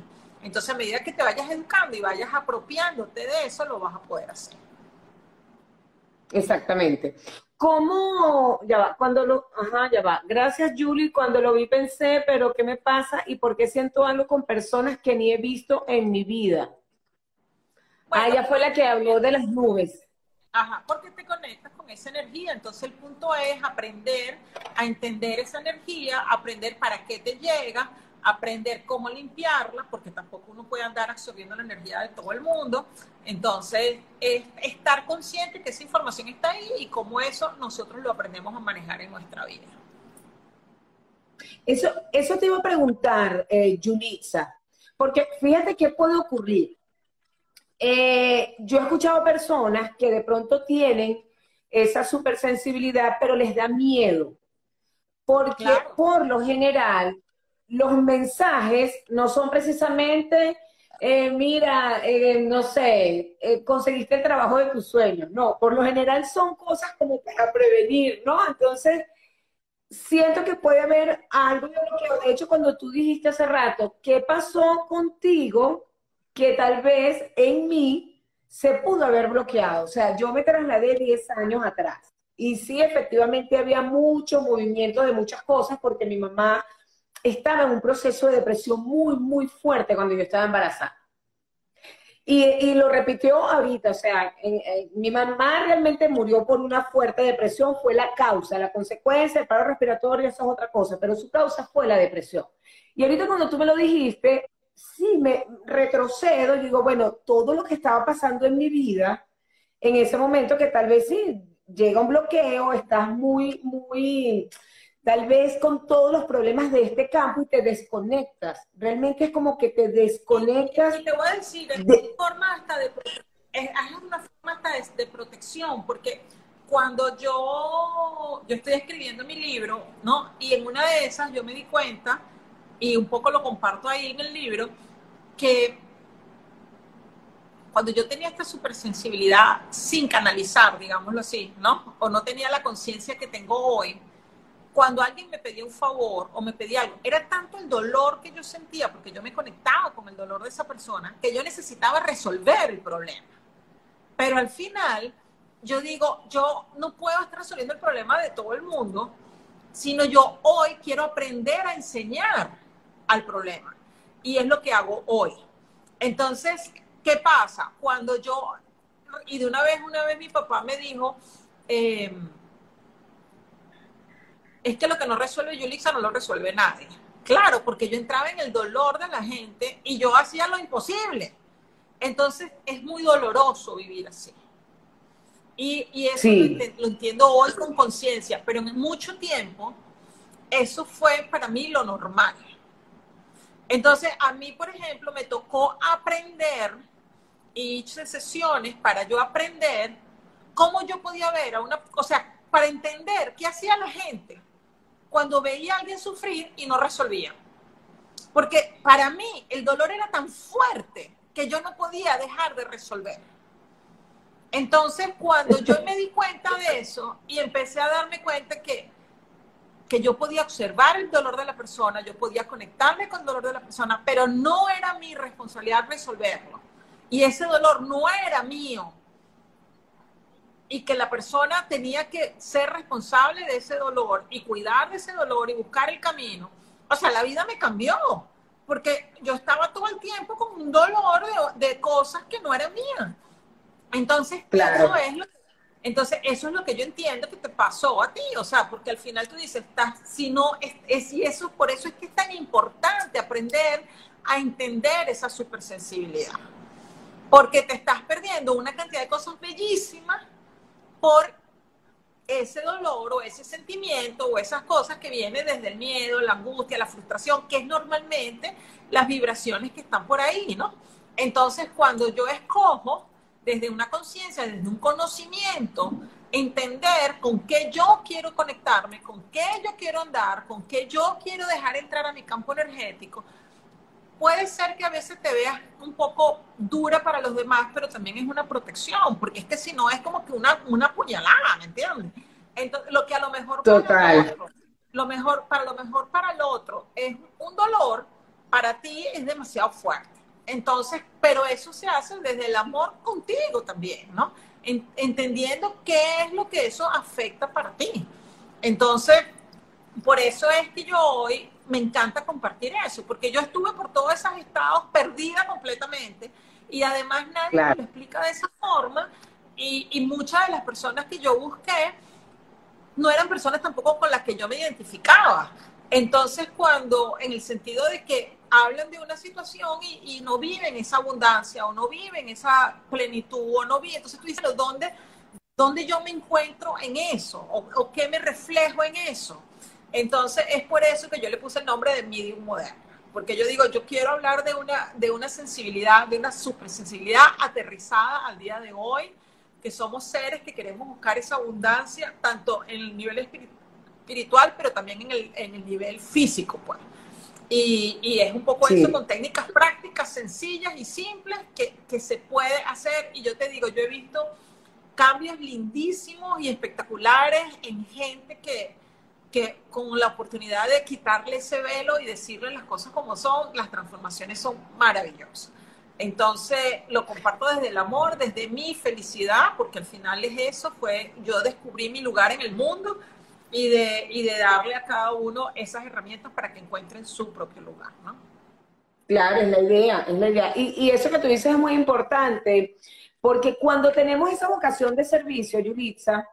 Entonces, a medida que te vayas educando y vayas apropiándote de eso, lo vas a poder hacer. Exactamente. ¿Cómo, ya va, cuando lo, ajá, ya va, gracias Julie, cuando lo vi pensé, pero ¿qué me pasa y por qué siento algo con personas que ni he visto en mi vida? ah, ella fue la que habló de las nubes. Ajá, porque te conectas con esa energía. Entonces el punto es aprender a entender esa energía, aprender para qué te llega, aprender cómo limpiarla, porque tampoco uno puede andar absorbiendo la energía de todo el mundo. Entonces, es estar consciente que esa información está ahí y cómo eso nosotros lo aprendemos a manejar en nuestra vida. Eso, eso te iba a preguntar, eh, porque fíjate qué puede ocurrir. Eh, yo he escuchado personas que de pronto tienen esa supersensibilidad, pero les da miedo, porque por lo general los mensajes no son precisamente, eh, mira, eh, no sé, eh, conseguiste el trabajo de tus sueños. No, por lo general son cosas como para prevenir, ¿no? Entonces, siento que puede haber algo de bloqueo. De hecho, cuando tú dijiste hace rato, ¿qué pasó contigo que tal vez en mí se pudo haber bloqueado? O sea, yo me trasladé 10 años atrás. Y sí, efectivamente había mucho movimiento de muchas cosas porque mi mamá estaba en un proceso de depresión muy, muy fuerte cuando yo estaba embarazada. Y, lo repitió ahorita, o sea, mi mamá realmente murió por una fuerte depresión, fue la causa, la consecuencia, el paro respiratorio, eso es otra cosa, pero su causa fue la depresión. Y ahorita cuando tú me lo dijiste, sí, me retrocedo y digo, bueno, todo lo que estaba pasando en mi vida, en ese momento que tal vez sí, llega un bloqueo, estás muy, muy tal vez con todos los problemas de este campo y te desconectas. Realmente es como que te desconectas. Y, te voy a decir, es una forma hasta de, es una forma hasta de, protección, porque cuando yo, yo estoy escribiendo mi libro, ¿no? Y en una de esas yo me di cuenta, y un poco lo comparto ahí en el libro, que cuando yo tenía esta supersensibilidad sin canalizar, digámoslo así, ¿no? O no tenía la conciencia que tengo hoy, cuando alguien me pedía un favor o me pedía algo, era tanto el dolor que yo sentía, porque yo me conectaba con el dolor de esa persona, que yo necesitaba resolver el problema. Pero al final, yo digo, yo no puedo estar resolviendo el problema de todo el mundo, sino yo hoy quiero aprender a enseñar al problema. Y es lo que hago hoy. Entonces, ¿qué pasa? Cuando yo, y de una vez, una vez mi papá me dijo, eh, es que lo que no resuelve Yulisa no lo resuelve nadie. Claro, porque yo entraba en el dolor de la gente y yo hacía lo imposible. Entonces es muy doloroso vivir así. Y, eso lo, entiendo hoy con conciencia, pero en mucho tiempo eso fue para mí lo normal. Entonces a mí, por ejemplo, me tocó aprender y hice sesiones para yo aprender cómo yo podía ver a una, o sea, para entender qué hacía la gente cuando veía a alguien sufrir y no resolvía. Porque para mí el dolor era tan fuerte que yo no podía dejar de resolver. Entonces, cuando yo me di cuenta de eso y empecé a darme cuenta que, que yo podía observar el dolor de la persona, yo podía conectarme con el dolor de la persona, pero no era mi responsabilidad resolverlo. Y ese dolor no era mío, y que la persona tenía que ser responsable de ese dolor y cuidar de ese dolor y buscar el camino. O sea, la vida me cambió, porque yo estaba todo el tiempo con un dolor de, cosas que no eran mías. Entonces, eso es lo que, entonces, eso es lo que yo entiendo que te pasó a ti, o sea, porque al final tú dices, si no, es, es, y eso, por eso es que es tan importante aprender a entender esa supersensibilidad, porque te estás perdiendo una cantidad de cosas bellísimas por ese dolor o ese sentimiento o esas cosas que vienen desde el miedo, la angustia, la frustración, que es normalmente las vibraciones que están por ahí, ¿no? Entonces, cuando yo escojo desde una conciencia, desde un conocimiento, entender con qué yo quiero conectarme, con qué yo quiero andar, con qué yo quiero dejar entrar a mi campo energético, puede ser que a veces te veas un poco dura para los demás, pero también es una protección, porque es que si no es como que una, una puñalada, ¿me entiendes? Entonces, lo que a lo mejor para otro, lo mejor, para lo mejor para el otro es un dolor, para ti es demasiado fuerte. Entonces, pero eso se hace desde el amor contigo también, ¿no? entendiendo qué es lo que eso afecta para ti. Entonces, por eso es que yo hoy me encanta compartir eso, porque yo estuve por todos esos estados perdida completamente y además nadie me lo explica de esa forma y, y muchas de las personas que yo busqué no eran personas tampoco con las que yo me identificaba. Entonces, cuando, en el sentido de que hablan de una situación y, no viven esa abundancia o no viven esa plenitud o no viven, entonces tú dices, ¿dónde, dónde yo me encuentro en eso? O, o, qué me reflejo en eso? Entonces, es por eso que yo le puse el nombre de medium moderno. Porque yo digo, yo quiero hablar de una, de una sensibilidad, de una supersensibilidad aterrizada al día de hoy, que somos seres que queremos buscar esa abundancia, tanto en el nivel espiritual, pero también en el, en el nivel físico, pues. Y, y, es un poco eso con técnicas prácticas, sencillas y simples que, que, se puede hacer. Y yo te digo, yo he visto cambios lindísimos y espectaculares en gente que, que con la oportunidad de quitarle ese velo y decirle las cosas como son, las transformaciones son maravillosas. Entonces lo comparto desde el amor, desde mi felicidad, porque al final es eso, fue yo descubrí mi lugar en el mundo y de, y de darle a cada uno esas herramientas para que encuentren su propio lugar, ¿no? Claro, es la idea, es la idea. Y, y eso que tú dices es muy importante, porque cuando tenemos esa vocación de servicio, Yulitza,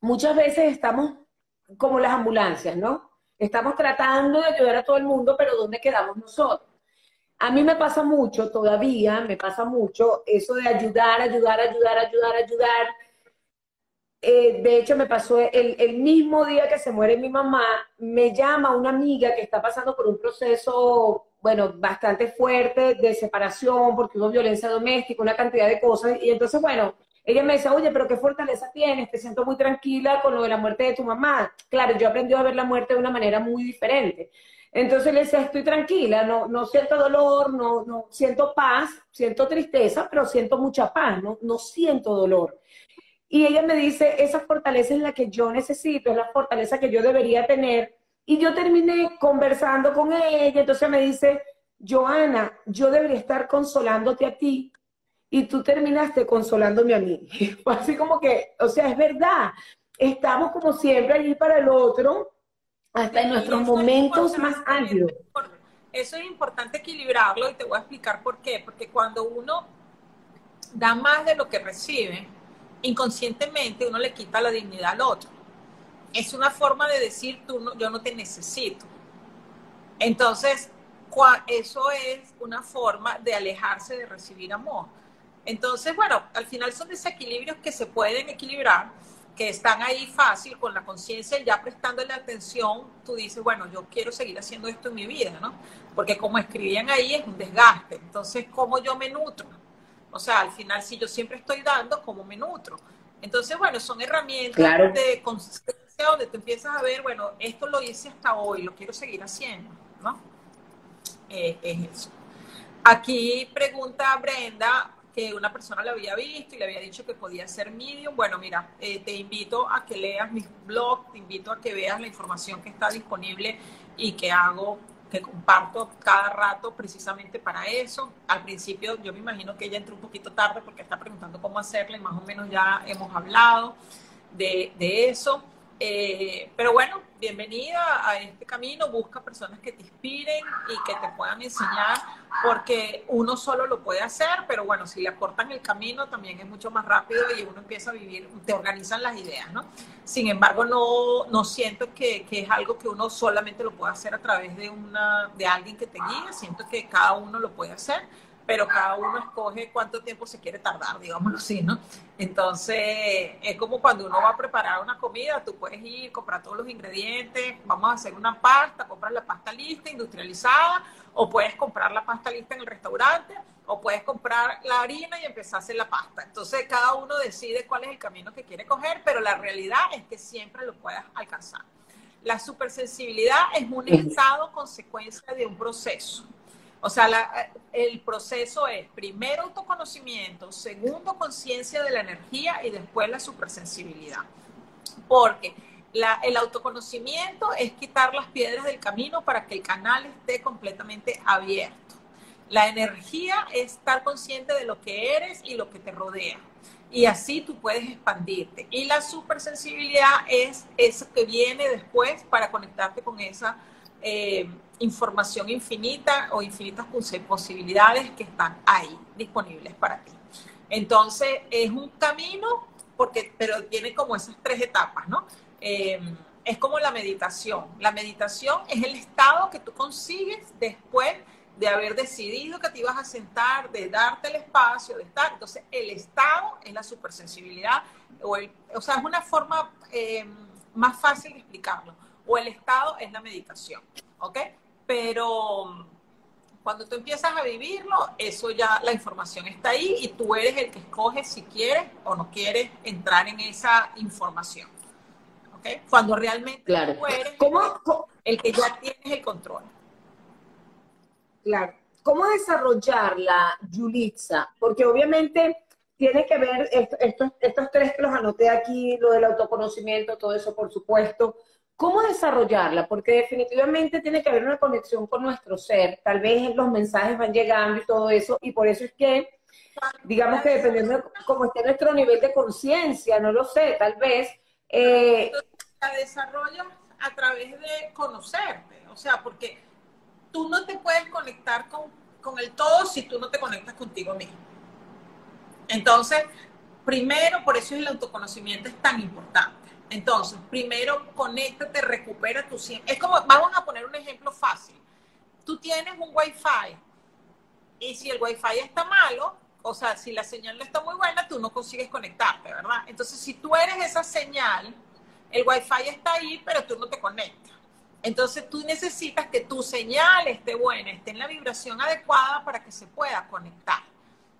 muchas veces estamos como las ambulancias, ¿no? Estamos tratando de ayudar a todo el mundo, pero ¿dónde quedamos nosotros? A mí me pasa mucho, todavía me pasa mucho, eso de ayudar, ayudar, ayudar, ayudar, ayudar. Eh, de hecho, me pasó el, el, mismo día que se muere mi mamá, me llama una amiga que está pasando por un proceso, bueno, bastante fuerte de separación, porque hubo violencia doméstica, una cantidad de cosas. Y entonces, bueno, ella me dice, oye, pero qué fortaleza tienes, te siento muy tranquila con lo de la muerte de tu mamá. Claro, yo aprendí a ver la muerte de una manera muy diferente. Entonces le decía, estoy tranquila, no, no siento dolor, no, no siento paz, siento tristeza, pero siento mucha paz, no, no siento dolor. Y ella me dice, esa fortaleza es la que yo necesito, es la fortaleza que yo debería tener. Y yo terminé conversando con ella, entonces me dice, Joana, yo debería estar consolándote a ti y tú terminaste consolándome a mí. [LAUGHS] así como que, o sea, es verdad, estamos como siempre allí para el otro, hasta en nuestros momentos más álgidos. Eso es importante equilibrarlo y te voy a explicar por qué. Porque cuando uno da más de lo que recibe, inconscientemente uno le quita la dignidad al otro. Es una forma de decir, tú no, yo no te necesito. Entonces, eso es una forma de alejarse de recibir amor. Entonces, bueno, al final son desequilibrios que se pueden equilibrar que están ahí fácil con la conciencia, ya prestándole atención, tú dices, bueno, yo quiero seguir haciendo esto en mi vida, ¿no? Porque como escribían ahí es un desgaste. Entonces, ¿cómo yo me nutro? O sea, al final, si yo siempre estoy dando, ¿cómo me nutro? Entonces, bueno, son herramientas de conciencia donde tú empiezas a ver, bueno, esto lo hice hasta hoy, lo quiero seguir haciendo, ¿no? Eh, es eso. Aquí pregunta Brenda, que una persona lo había visto y le había dicho que podía ser medium. Bueno, mira, eh, te invito a que leas mis blogs, te invito a que veas la información que está disponible y que hago, que comparto cada rato precisamente para eso. Al principio yo me imagino que ella entró un poquito tarde porque está preguntando cómo hacerle, y más o menos ya hemos hablado de eso. Eh, pero bueno, bienvenida a este camino, busca personas que te inspiren y que te puedan enseñar, porque uno solo lo puede hacer, pero bueno, si le aportan el camino también es mucho más rápido y uno empieza a vivir, te organizan las ideas, ¿no? Sin embargo, no, no siento que, que es algo que uno solamente lo pueda hacer a través de, una, de alguien que te guíe, siento que cada uno lo puede hacer pero cada uno escoge cuánto tiempo se quiere tardar, digámoslo así, ¿no? Entonces, es como cuando uno va a preparar una comida, tú puedes ir, comprar todos los ingredientes, vamos a hacer una pasta, compras la pasta lista, industrializada, o puedes comprar la pasta lista en el restaurante, o puedes comprar la harina y empezar a hacer la pasta. Entonces, cada uno decide cuál es el camino que quiere coger, pero la realidad es que siempre lo puedes alcanzar. La supersensibilidad es un estado consecuencia de un proceso. O sea, el proceso es primero autoconocimiento, segundo conciencia de la energía y después la supersensibilidad. Porque el autoconocimiento es quitar las piedras del camino para que el canal esté completamente abierto. La energía es estar consciente de lo que eres y lo que te rodea. y así tú puedes expandirte. Y la supersensibilidad es eso que viene después para conectarte con esa eh, información infinita o infinitas posibilidades que están ahí disponibles para ti. Entonces es un camino, porque, pero tiene como esas tres etapas, ¿no? Eh, es como la meditación. La meditación es el estado que tú consigues después de haber decidido que te ibas a sentar, de darte el espacio, de estar. Entonces, el estado es la supersensibilidad, o, o sea, es una forma eh, más fácil de explicarlo. O el estado es la meditación, ¿ok? Pero cuando tú empiezas a vivirlo, eso ya, la información está ahí y tú eres el que escoge si quieres o no quieres entrar en esa información. Cuando realmente claro. tú eres ¿Cómo, el que ya tienes el control. Claro. ¿Cómo desarrollar la Yulitza? Porque obviamente tiene que ver, estos, estos tres que los anoté aquí, lo del autoconocimiento, todo eso, por supuesto. ¿Cómo desarrollarla? Porque definitivamente tiene que haber una conexión con nuestro ser. Tal vez los mensajes van llegando y todo eso, y por eso es que, digamos que dependiendo de cómo esté nuestro nivel de conciencia, no lo sé, tal vez eh, la desarrollas a través de conocerte, o sea, porque tú no te puedes conectar con, con el todo si tú no te conectas contigo mismo. Entonces, primero, por eso el autoconocimiento es tan importante. Entonces, primero, conéctate, recupera tu... Es como, vamos a poner un ejemplo fácil. Tú tienes un Wi-Fi y si el Wi-Fi está malo, o sea, si la señal no está muy buena, tú no consigues conectarte, ¿verdad? Entonces, si tú eres esa señal, el Wi-Fi está ahí, pero tú no te conectas. Entonces, tú necesitas que tu señal esté buena, esté en la vibración adecuada para que se pueda conectar.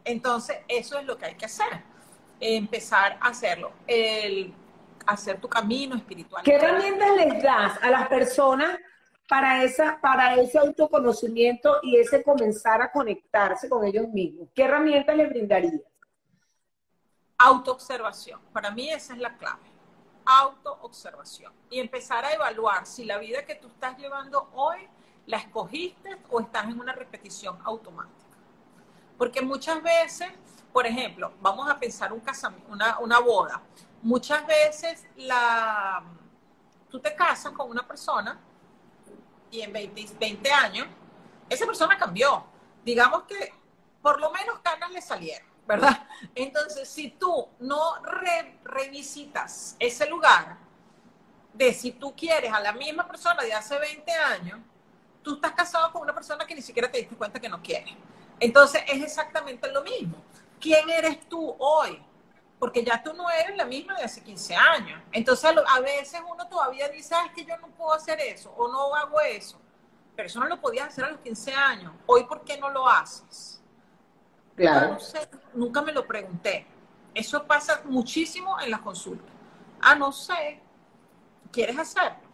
Entonces, eso es lo que hay que hacer. Empezar a hacerlo. El hacer tu camino espiritual. ¿Qué herramientas les das a las personas para, esa, para ese autoconocimiento y ese comenzar a conectarse con ellos mismos? ¿Qué herramientas les brindarías? Autoobservación. Para mí esa es la clave. Autoobservación. Y empezar a evaluar si la vida que tú estás llevando hoy la escogiste o estás en una repetición automática. Porque muchas veces, por ejemplo, vamos a pensar un casamiento, una, una boda. Muchas veces la, tú te casas con una persona y en 20, años, esa persona cambió. Digamos que por lo menos canas le salieron, ¿verdad? Entonces, si tú no revisitas ese lugar de si tú quieres a la misma persona de hace 20 años, tú estás casado con una persona que ni siquiera te diste cuenta que no quiere. Entonces, es exactamente lo mismo. ¿Quién eres tú hoy? Porque ya tú no eres la misma de hace 15 años. Entonces a veces uno todavía dice, ah, es que yo no puedo hacer eso o no hago eso. Pero eso no lo podías hacer a los 15 años. Hoy, ¿por qué no lo haces? Claro. No sé, nunca me lo pregunté. Eso pasa muchísimo en las consultas. Ah, no sé, ¿quieres hacerlo?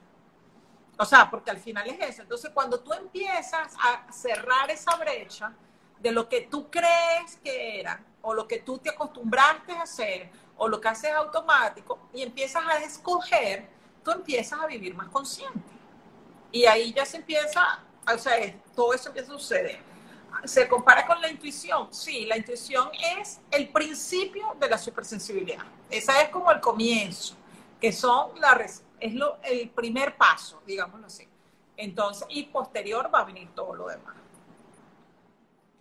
O sea, porque al final es eso. Entonces, cuando tú empiezas a cerrar esa brecha de lo que tú crees que era, o lo que tú te acostumbraste a hacer o lo que haces automático y empiezas a escoger, tú empiezas a vivir más consciente. Y ahí ya se empieza, o sea, todo eso empieza a suceder. ¿Se compara con la intuición? Sí, la intuición es el principio de la supersensibilidad. Esa es como el comienzo, que son la, es lo, el primer paso, digámoslo así. Entonces, y posterior va a venir todo lo demás.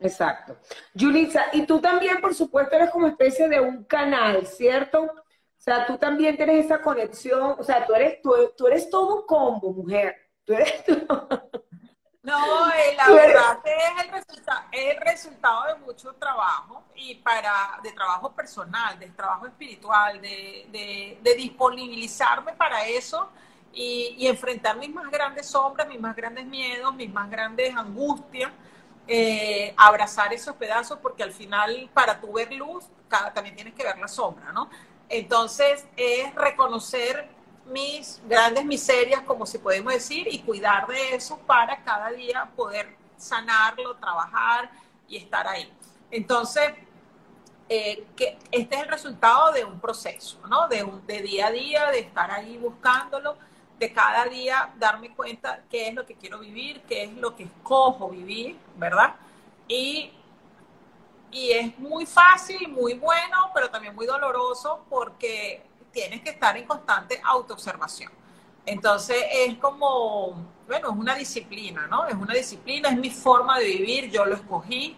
Exacto. Yulitza, y tú también, por supuesto, eres como especie de un canal, ¿cierto? O sea, tú también tienes esa conexión, o sea, tú eres, tú, eres todo un combo, mujer. Tú eres [LAUGHS] No, eh, la verdad es el, resultado, es el resultado de mucho trabajo y para de trabajo personal, de trabajo espiritual, de, de, disponibilizarme para eso y, y enfrentar mis más grandes sombras, mis más grandes miedos, mis más grandes angustias eh, abrazar esos pedazos, porque al final, para tu ver luz, también tienes que ver la sombra, ¿no? Entonces, es reconocer mis grandes miserias, como si podemos decir, y cuidar de eso para cada día poder sanarlo, trabajar y estar ahí. Entonces, eh, que este es el resultado de un proceso, ¿no? De, un, de día a día, de estar ahí buscándolo de cada día darme cuenta qué es lo que quiero vivir, qué es lo que escojo vivir, ¿verdad? Y y es muy fácil, muy bueno, pero también muy doloroso porque tienes que estar en constante autoobservación. Entonces es como, bueno, es una disciplina, ¿no? Es una disciplina, es mi forma de vivir, yo lo escogí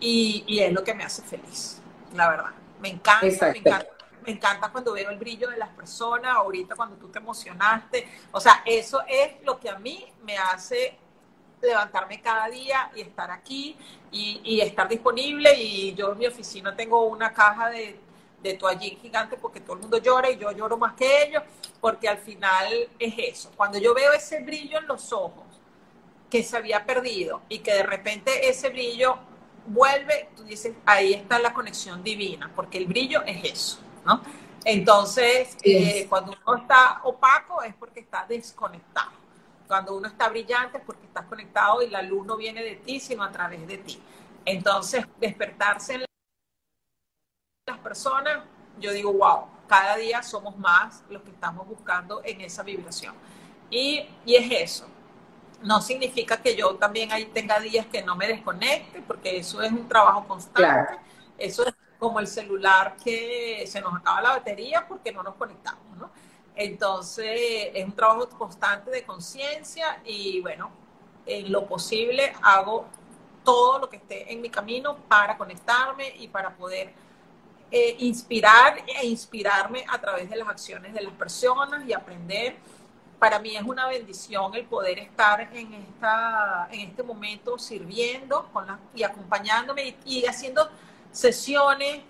y, y es lo que me hace feliz, la verdad. Me encanta, me encanta, me encanta cuando veo el brillo de las personas, ahorita cuando tú te emocionaste. O sea, eso es lo que a mí me hace levantarme cada día y estar aquí y, estar disponible. Y yo en mi oficina tengo una caja de toallín gigante porque todo el mundo llora y yo lloro más que ellos, porque al final es eso. Cuando yo veo ese brillo en los ojos que se había perdido y que de repente ese brillo vuelve, tú dices, ahí está la conexión divina, porque el brillo es eso, ¿no? Entonces, eh, cuando uno está opaco es porque está desconectado. Cuando uno está brillante es porque estás conectado y la luz no viene de ti, sino a través de ti. Entonces, despertarse en las personas, yo digo, wow, cada día somos más los que estamos buscando en esa vibración. Y, y es eso, no significa que yo también ahí tenga días que no me desconecte, porque eso es un trabajo constante. Eso es como el celular que se nos acaba la batería porque no nos conectamos, ¿no? Entonces, es un trabajo constante de conciencia y bueno, en lo posible hago todo lo que esté en mi camino para conectarme y para poder eh, inspirar e inspirarme a través de las acciones de las personas y aprender para mí es una bendición el poder estar en, esta, en este momento sirviendo con y acompañándome y, haciendo sesiones,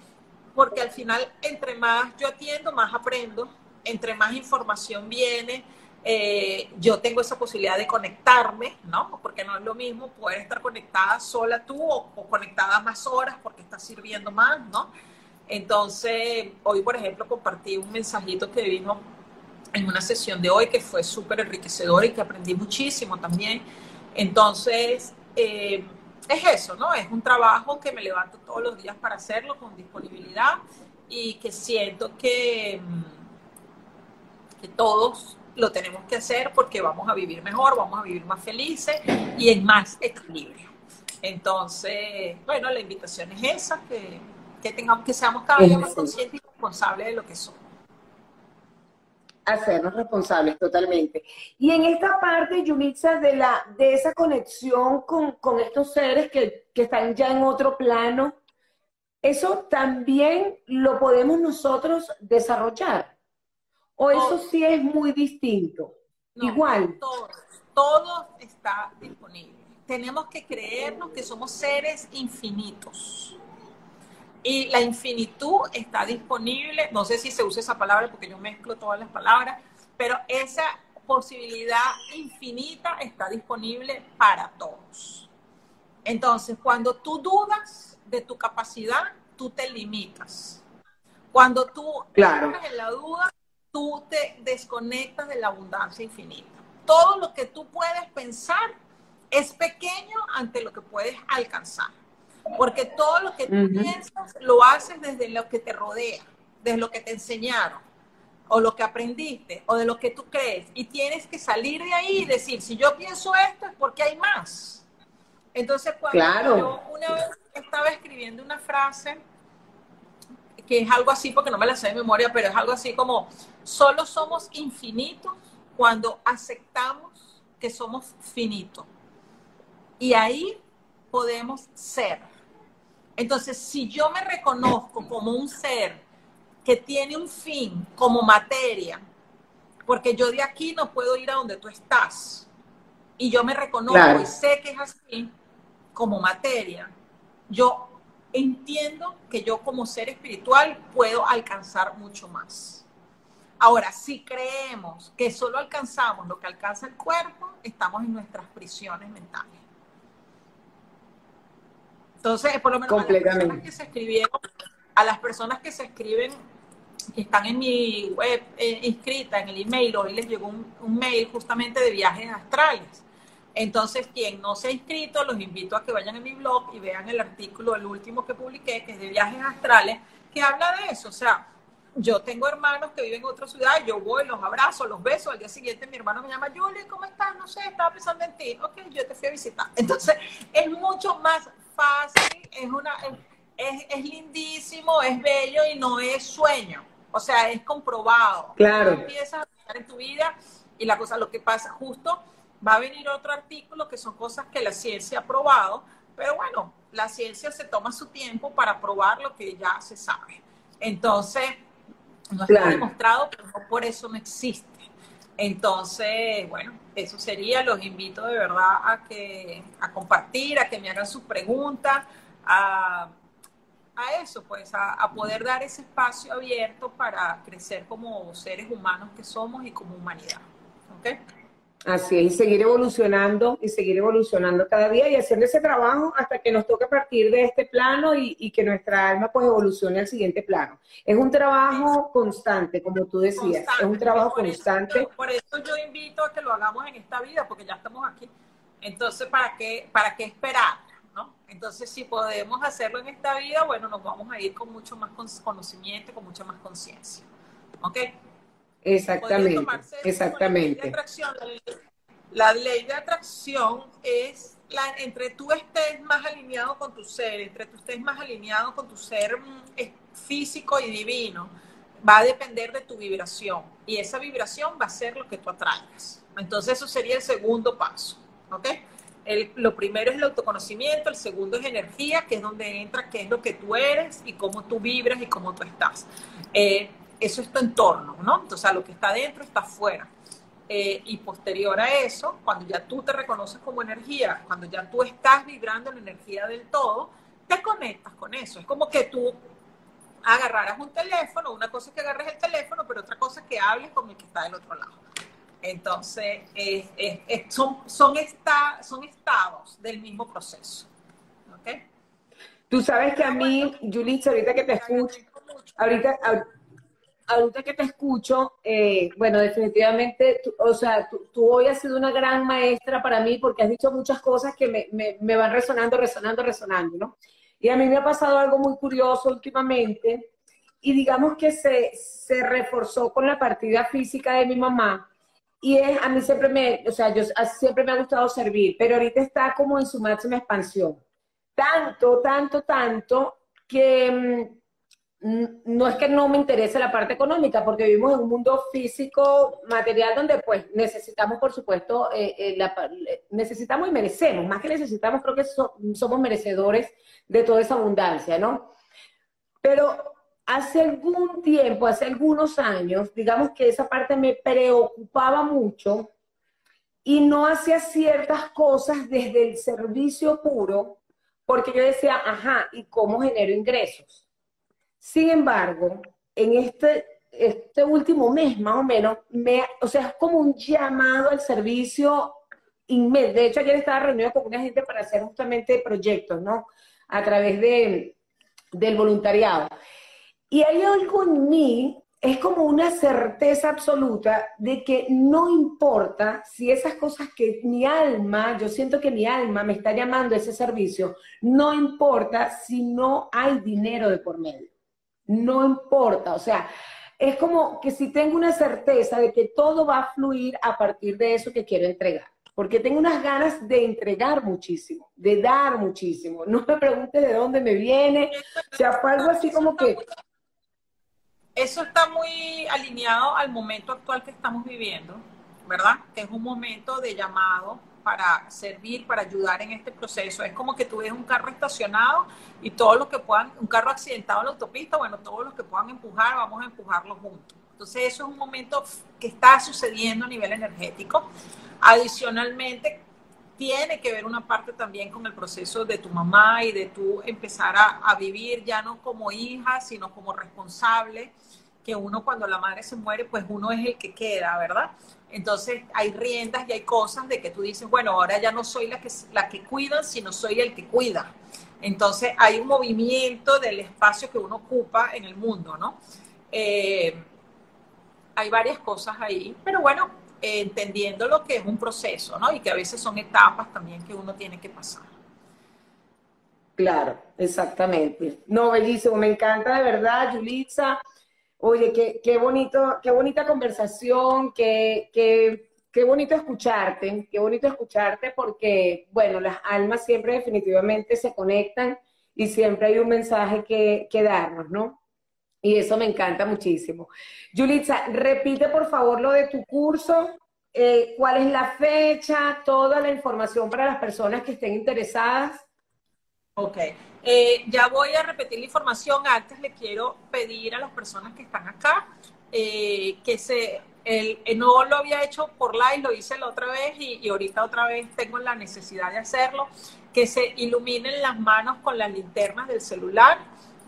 porque al final entre más yo atiendo, más aprendo, entre más información viene, eh, yo tengo esa posibilidad de conectarme, ¿no? Porque no es lo mismo poder estar conectada sola tú o, o conectada más horas porque estás sirviendo más, ¿no? Entonces, hoy, por ejemplo, compartí un mensajito que vino en una sesión de hoy que fue súper enriquecedora y que aprendí muchísimo también. Entonces, eh, es eso, ¿no? Es un trabajo que me levanto todos los días para hacerlo con disponibilidad y que siento que, mm, que todos lo tenemos que hacer porque vamos a vivir mejor, vamos a vivir más felices y en más equilibrio. Entonces, bueno, la invitación es esa, que, que, tengamos, que seamos cada día más conscientes y responsables de lo que somos hacernos responsables totalmente. Y en esta parte, Yulitza, de, la, de esa conexión con, con estos seres que, que, están ya en otro plano, ¿eso también lo podemos nosotros desarrollar? ¿O eso sí es muy distinto? Igual. Todo, todo está disponible. Tenemos que creernos que somos seres infinitos y la infinitud está disponible, no sé si se usa esa palabra porque yo mezclo todas las palabras, pero esa posibilidad infinita está disponible para todos. Entonces, cuando tú dudas de tu capacidad, tú te limitas. Cuando tú claro. entras en la duda, tú te desconectas de la abundancia infinita. Todo lo que tú puedes pensar es pequeño ante lo que puedes alcanzar. Porque todo lo que tú piensas lo haces desde lo que te rodea, desde lo que te enseñaron, o lo que aprendiste, o de lo que tú crees. Y tienes que salir de ahí y decir, si yo pienso esto es porque hay más. Entonces, cuando yo una vez estaba escribiendo una frase, que es algo así, porque no me la sé de memoria, pero es algo así como, solo somos infinitos cuando aceptamos que somos finitos. Y ahí podemos ser. Entonces, si yo me reconozco como un ser que tiene un fin como materia, porque yo de aquí no puedo ir a donde tú estás, y yo me reconozco y sé que es así como materia, yo entiendo que yo como ser espiritual puedo alcanzar mucho más. Ahora, si creemos que solo alcanzamos lo que alcanza el cuerpo, estamos en nuestras prisiones mentales. Entonces, por lo menos a las personas que se escribieron, a las personas que se escriben, que están en mi web eh, inscrita, en el email, hoy les llegó un, mail justamente de viajes astrales. Entonces, quien no se ha inscrito, los invito a que vayan a mi blog y vean el artículo, el último que publiqué, que es de viajes astrales, que habla de eso. O sea, yo tengo hermanos que viven en otra ciudad, yo voy, los abrazo, los beso, al día siguiente mi hermano me llama, Julie, ¿cómo estás? No sé, estaba pensando en ti. Ok, yo te fui a visitar. Entonces, es mucho más fácil, es una, es, es lindísimo, es bello y no es sueño. O sea, es comprobado. Claro. empiezas a pensar en tu vida y la cosa, lo que pasa, justo va a venir otro artículo que son cosas que la ciencia ha probado, pero bueno, la ciencia se toma su tiempo para probar lo que ya se sabe. Entonces, no está demostrado, pero no por eso no existe. Entonces, bueno, eso sería, los invito de verdad a que a compartir, a que me hagan sus preguntas, a a eso, pues a, poder dar ese espacio abierto para crecer como seres humanos que somos y como humanidad. ¿Ok? Así es, y seguir evolucionando y seguir evolucionando cada día y haciendo ese trabajo hasta que nos toque partir de este plano y, que nuestra alma pues evolucione al siguiente plano. Es un trabajo constante, como tú decías, es un trabajo constante. por eso yo invito a que lo hagamos en esta vida, porque ya estamos aquí. Entonces, ¿para qué, para qué esperar? Entonces, si podemos hacerlo en esta vida, bueno, nos vamos a ir con mucho más conocimiento, con mucha más conciencia. ¿Ok? Exactamente, exactamente. La ley, de atracción es la, entre tú estés más alineado con tu ser, entre tú estés más alineado con tu ser mm, físico y divino, va a depender de tu vibración. Y esa vibración va a ser lo que tú atraigas. Entonces, eso sería el segundo paso. ¿Ok? lo primero es el autoconocimiento, el segundo es energía, que es donde entra qué es lo que tú eres y cómo tú vibras y cómo tú estás. Eh, eso es tu entorno, ¿no? Entonces, lo que está dentro está afuera. Eh, y posterior a eso, cuando ya tú te reconoces como energía, cuando ya tú estás vibrando la energía del todo, te conectas con eso. Es como que tú agarraras un teléfono, una cosa es que agarres el teléfono, pero otra cosa es que hables con el que está del otro lado. Entonces, son, son, son estados del mismo proceso. ¿Okay? Tú sabes que a mí, Julissa, ahorita que te escucho, ahorita, ahorita que te escucho, eh, bueno, definitivamente, o sea, tú, hoy has sido una gran maestra para mí porque has dicho muchas cosas que me, me, me van resonando, resonando, resonando, ¿no? Y a mí me ha pasado algo muy curioso últimamente y digamos que se, se reforzó con la partida física de mi mamá y es, a mí siempre me, o sea, yo siempre me ha gustado servir, pero ahorita está como en su máxima expansión. Tanto, tanto, tanto que mm, no es que no me interese la parte económica, porque vivimos en un mundo físico, material, donde pues necesitamos, por supuesto, eh, eh, necesitamos y merecemos, más que necesitamos, creo que somos merecedores de toda esa abundancia, ¿no? Pero hace algún tiempo, hace algunos años, digamos que esa parte me preocupaba mucho y no hacía ciertas cosas desde el servicio puro, porque yo decía, ajá, ¿y cómo genero ingresos? Sin embargo, en este, este último mes más o menos, me, o sea, es como un llamado al servicio inmenso. De hecho, ayer estaba reunido con una gente para hacer justamente proyectos, ¿no? A través de, del voluntariado. Y hay algo en mí, es como una certeza absoluta de que no importa si esas cosas que mi alma, yo siento que mi alma me está llamando a ese servicio, no importa si no hay dinero de por medio. No importa, o sea, es como que si tengo una certeza de que todo va a fluir a partir de eso que quiero entregar porque tengo unas ganas de entregar muchísimo, de dar muchísimo. No me pregunte de dónde me viene, o sea, fue algo así como que eso está muy alineado al momento actual que estamos viviendo, ¿verdad? Que es un momento de llamado para servir, para ayudar en este proceso. Es como que tú ves un carro estacionado y todos los que puedan, un carro accidentado en la autopista, bueno, todos los que puedan empujar, vamos a empujarlo juntos. Entonces eso es un momento que está sucediendo a nivel energético. Adicionalmente, tiene que ver una parte también con el proceso de tu mamá y de tú empezar a, vivir ya no como hija, sino como responsable, que uno cuando la madre se muere, pues uno es el que queda, ¿verdad? Entonces hay riendas y hay cosas de que tú dices, bueno, ahora ya no soy la que, la que cuida, sino soy el que cuida. Entonces hay un movimiento del espacio que uno ocupa en el mundo, ¿no? Eh, hay varias cosas ahí, pero bueno, entendiendo lo que es un proceso, ¿no? Y que a veces son etapas también que uno tiene que pasar. Claro, exactamente. No, bellísimo, me encanta de verdad, Yulitza. Oye, qué, qué bonito, qué bonita conversación, qué, qué, qué bonito escucharte, qué bonito escucharte porque, bueno, las almas siempre definitivamente se conectan y siempre hay un mensaje que, que darnos, ¿no? Y eso me encanta muchísimo. Yulitza, repite por favor lo de tu curso, eh, cuál es la fecha, toda la información para las personas que estén interesadas. Ok, eh, ya voy a repetir la información. Antes le quiero pedir a las personas que están acá eh, que se, el, no lo había hecho por live, lo hice la otra vez y, y, ahorita otra vez tengo la necesidad de hacerlo, que se iluminen las manos con las linternas del celular,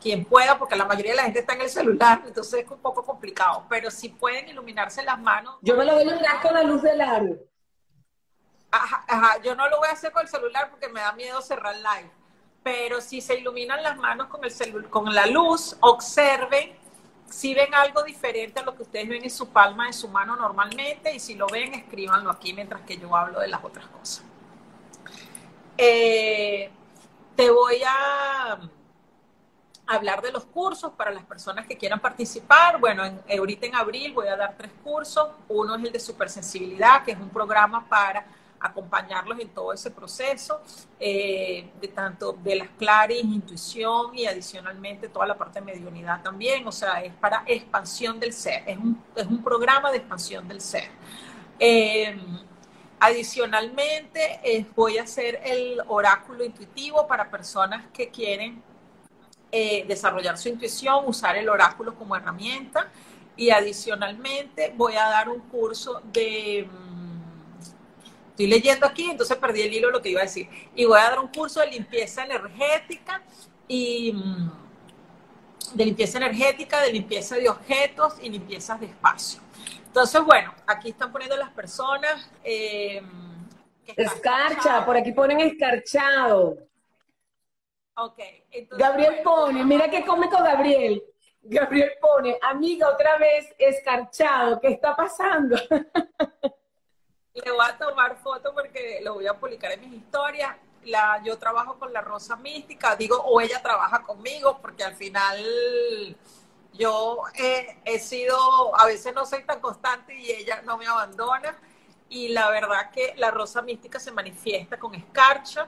quien pueda, porque la mayoría de la gente está en el celular, entonces es un poco complicado, pero si pueden iluminarse las manos. Yo me lo voy a iluminar con la luz del aro. Ajá, ajá, yo no lo voy a hacer con el celular porque me da miedo cerrar live pero si se iluminan las manos con, el con la luz, observen si ven algo diferente a lo que ustedes ven en su palma de su mano normalmente y si lo ven, escríbanlo aquí mientras que yo hablo de las otras cosas. Eh, te voy a hablar de los cursos para las personas que quieran participar. Bueno, en, ahorita en abril voy a dar tres cursos. Uno es el de supersensibilidad, que es un programa para acompañarlos en todo ese proceso, eh, de tanto de las claris, intuición y adicionalmente toda la parte de mediunidad también, o sea, es para expansión del ser, es un, es un programa de expansión del ser. Eh, adicionalmente, eh, voy a hacer el oráculo intuitivo para personas que quieren desarrollar su intuición, usar el oráculo como herramienta. Y adicionalmente voy a dar un curso de Estoy leyendo aquí, entonces perdí el hilo de lo que iba a decir. Y voy a dar un curso de limpieza energética y mm, de limpieza energética, de limpieza de objetos y limpiezas de espacio. Entonces, bueno, aquí están poniendo las personas. Eh, Escarcha, por aquí ponen escarchado. Ok. Gabriel pone, mira qué cómico Gabriel. Gabriel pone, amiga, otra vez escarchado, ¿qué está pasando? [LAUGHS] le voy a tomar foto porque lo voy a publicar en mis historias. La, yo trabajo con la Rosa Mística, digo, o ella trabaja conmigo, porque al final yo he, sido, a veces no soy tan constante y ella no me abandona. Y la verdad que la Rosa Mística se manifiesta con escarcha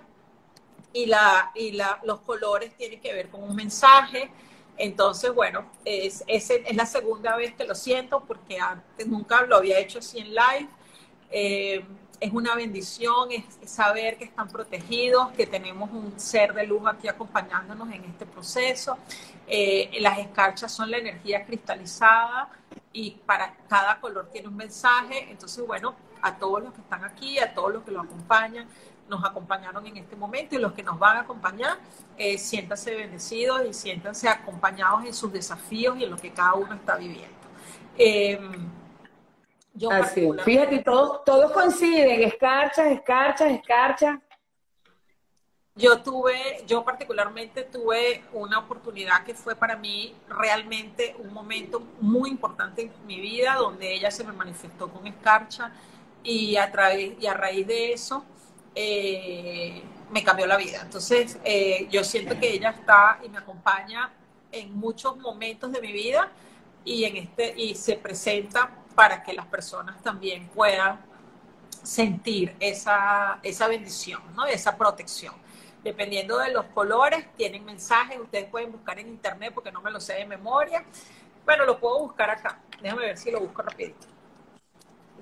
y, la, y la, los colores tienen que ver con un mensaje. Entonces, bueno, es, es, es la segunda vez que lo siento porque antes nunca lo había hecho así en live eh, es una bendición, saber que están protegidos, que tenemos un ser de luz aquí acompañándonos en este proceso. Eh, las escarchas son la energía cristalizada y para cada color tiene un mensaje. Entonces, bueno, a todos los que están aquí, a todos los que lo acompañan, nos acompañaron en este momento y los que nos van a acompañar, eh, siéntanse bendecidos y siéntanse acompañados en sus desafíos y en lo que cada uno está viviendo. Eh, Así, fíjate, todos, todos coinciden, escarchas, escarchas, escarchas. Yo tuve, yo particularmente tuve una oportunidad que fue para mí realmente un momento muy importante en mi vida, donde ella se me manifestó con escarcha y a, través, y a raíz de eso eh, me cambió la vida. Entonces, eh, yo siento que ella está y me acompaña en muchos momentos de mi vida y, en este, y se presenta para que las personas también puedan sentir esa, esa bendición, ¿no? esa protección. Dependiendo de los colores, tienen mensajes, ustedes pueden buscar en internet porque no me lo sé de memoria. Bueno, lo puedo buscar acá. Déjame ver si lo busco rapidito.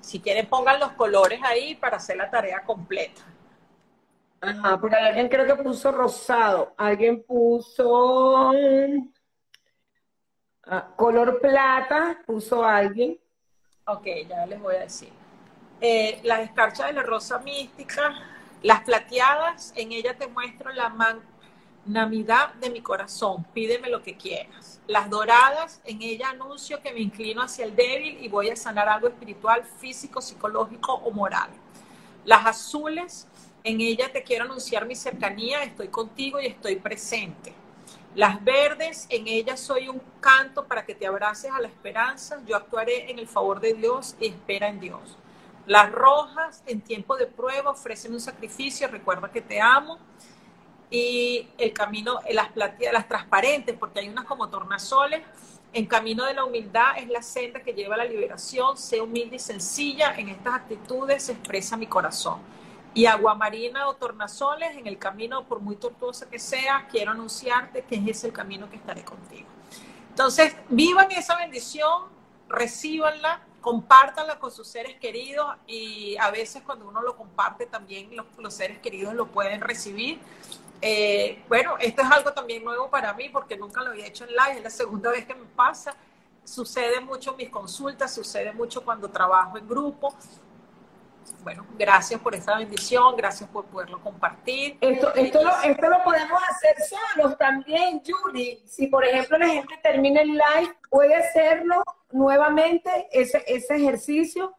Si quieren, pongan los colores ahí para hacer la tarea completa. Ajá, porque alguien creo que puso rosado. Alguien puso ah, color plata, puso alguien. Ok, ya les voy a decir. Eh, las escarchas de la rosa mística, las plateadas, en ella te muestro la magnanimidad de mi corazón, pídeme lo que quieras. Las doradas, en ella anuncio que me inclino hacia el débil y voy a sanar algo espiritual, físico, psicológico o moral. Las azules, en ella te quiero anunciar mi cercanía, estoy contigo y estoy presente. Las verdes, en ellas soy un canto para que te abraces a la esperanza. Yo actuaré en el favor de Dios y espera en Dios. Las rojas, en tiempo de prueba, ofrecen un sacrificio. Recuerda que te amo. Y el camino, las plateadas, las transparentes, porque hay unas como tornasoles. En camino de la humildad es la senda que lleva a la liberación. Sé humilde y sencilla. En estas actitudes se expresa mi corazón. Y aguamarina o tornasoles en el camino, por muy tortuoso que sea, quiero anunciarte que es ese el camino que estaré contigo. Entonces, vivan esa bendición, recíbanla, compártanla con sus seres queridos y a veces cuando uno lo comparte también los, seres queridos lo pueden recibir. Eh, bueno, esto es algo también nuevo para mí porque nunca lo había hecho en live, es la segunda vez que me pasa. Sucede mucho mis consultas, sucede mucho cuando trabajo en grupo bueno, gracias por esta bendición, gracias por poderlo compartir. Esto, esto, lo, esto lo podemos hacer solos también, Judy. Si, por ejemplo, la gente termina el live, puede hacerlo nuevamente, ese, ese ejercicio.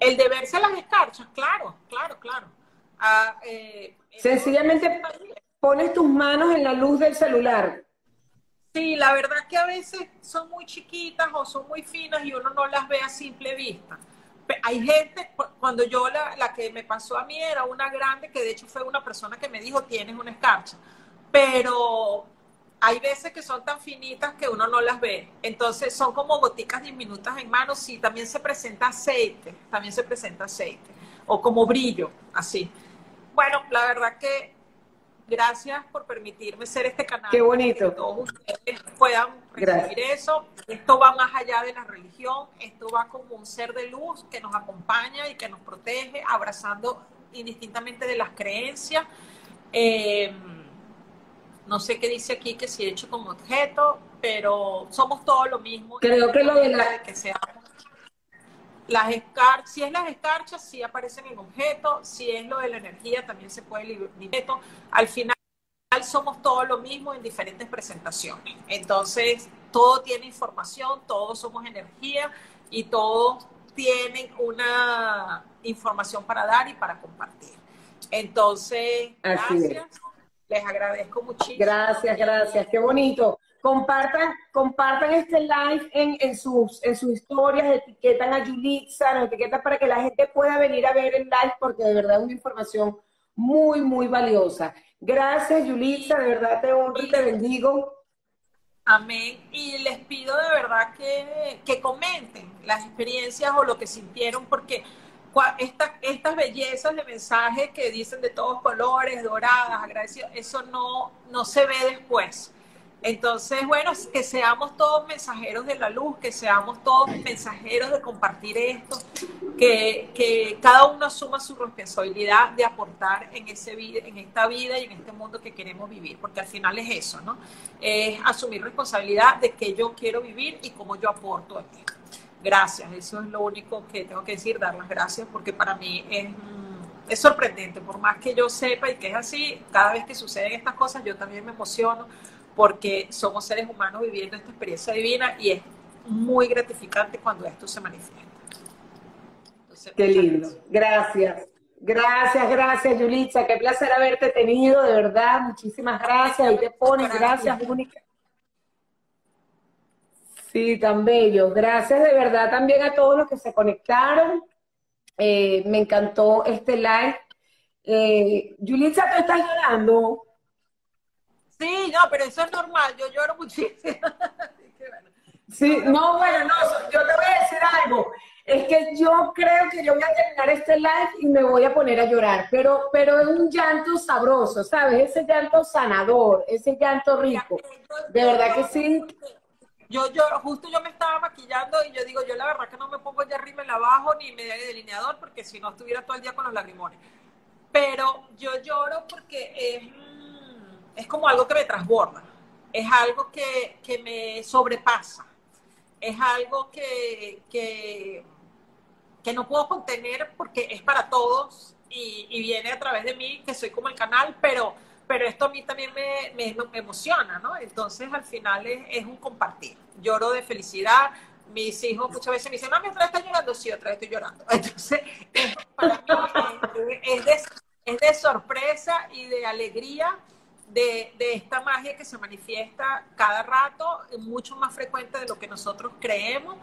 El de verse las escarchas, claro, claro, claro. Ah, eh, Sencillamente pones tus manos en la luz del celular. Sí, la verdad que a veces son muy chiquitas o son muy finas y uno no las ve a simple vista hay gente, cuando yo la, la, que me pasó a mí era una grande, que de hecho fue una persona que me dijo, tienes una escarcha, pero hay veces que son tan finitas que uno no las ve. Entonces son como goticas diminutas en manos, sí, también se presenta aceite, también se presenta aceite, o como brillo, así. Bueno, la verdad que Gracias por permitirme ser este canal. Qué bonito. Que todos ustedes puedan recibir eso. Esto va más allá de la religión, esto va como un ser de luz que nos acompaña y que nos protege, abrazando indistintamente de las creencias. Eh, no sé qué dice aquí que si he hecho como objeto, pero somos todos lo mismo. Creo que lo de la... Que seamos las escarchas, si es las escarchas, sí aparecen en objeto, si es lo de la energía, también se puede liberar. Al final somos todos lo mismo en diferentes presentaciones. Entonces, todo tiene información, todos somos energía y todos tienen una información para dar y para compartir. Entonces, gracias. Les agradezco muchísimo. Gracias, gracias. Qué bonito. Compartan, compartan este live en, en, sus, en sus historias, etiquetan a Yulitza, nos etiquetan para que la gente pueda venir a ver el live porque de verdad es una información muy, muy valiosa. Gracias, Yulitza, de verdad te honro y te bendigo. Amén. Y les pido de verdad que, que comenten las experiencias o lo que sintieron, porque estas, estas bellezas de mensaje que dicen de todos colores, doradas, agradecidos, eso no, no se ve después. Entonces, bueno, que seamos todos mensajeros de la luz, que seamos todos mensajeros de compartir esto, que, cada uno asuma su responsabilidad de aportar en, ese, en esta vida y en este mundo que queremos vivir, porque al final es eso, ¿no? Es asumir responsabilidad de que yo quiero vivir y cómo yo aporto aquí. Gracias, eso es lo único que tengo que decir, dar las gracias, porque para mí es, mm, es sorprendente, por más que yo sepa y que es así, cada vez que suceden estas cosas yo también me emociono porque somos seres humanos viviendo esta experiencia divina y es muy gratificante cuando esto se manifiesta. Qué lindo. Gracias. Gracias, gracias, Yulitza. Qué placer haberte tenido, de verdad. Muchísimas gracias. Ahí te pones, gracias, única. Sí, tan bello. Gracias de verdad también a todos los que se conectaron. Eh, me encantó este live. Eh, Yulitza, ¿tú estás llorando? Sí, no, pero eso es normal, yo lloro muchísimo. [LAUGHS] sí, no, bueno, no, yo te voy a decir algo. Es que yo creo que yo voy a terminar este live y me voy a poner a llorar, pero, pero es un llanto sabroso, ¿sabes? Ese llanto sanador, ese llanto rico. De verdad que sí. Yo, yo, justo yo me estaba maquillando y yo digo, yo la verdad que no me pongo ya arriba en abajo ni media de delineador porque si no estuviera todo el día con los lagrimones. Pero yo lloro porque es es como algo que me transborda, es algo que, me sobrepasa, es algo que, que, no puedo contener porque es para todos y, viene a través de mí, que soy como el canal, pero, pero esto a mí también me, me, emociona, ¿no? Entonces al final es, un compartir. Lloro de felicidad, mis hijos muchas veces me dicen, mami, otra vez estás llorando, sí, otra vez estoy llorando. [LAUGHS] Entonces, para mí es, de, es de sorpresa y de alegría de, esta magia que se manifiesta cada rato, mucho más frecuente de lo que nosotros creemos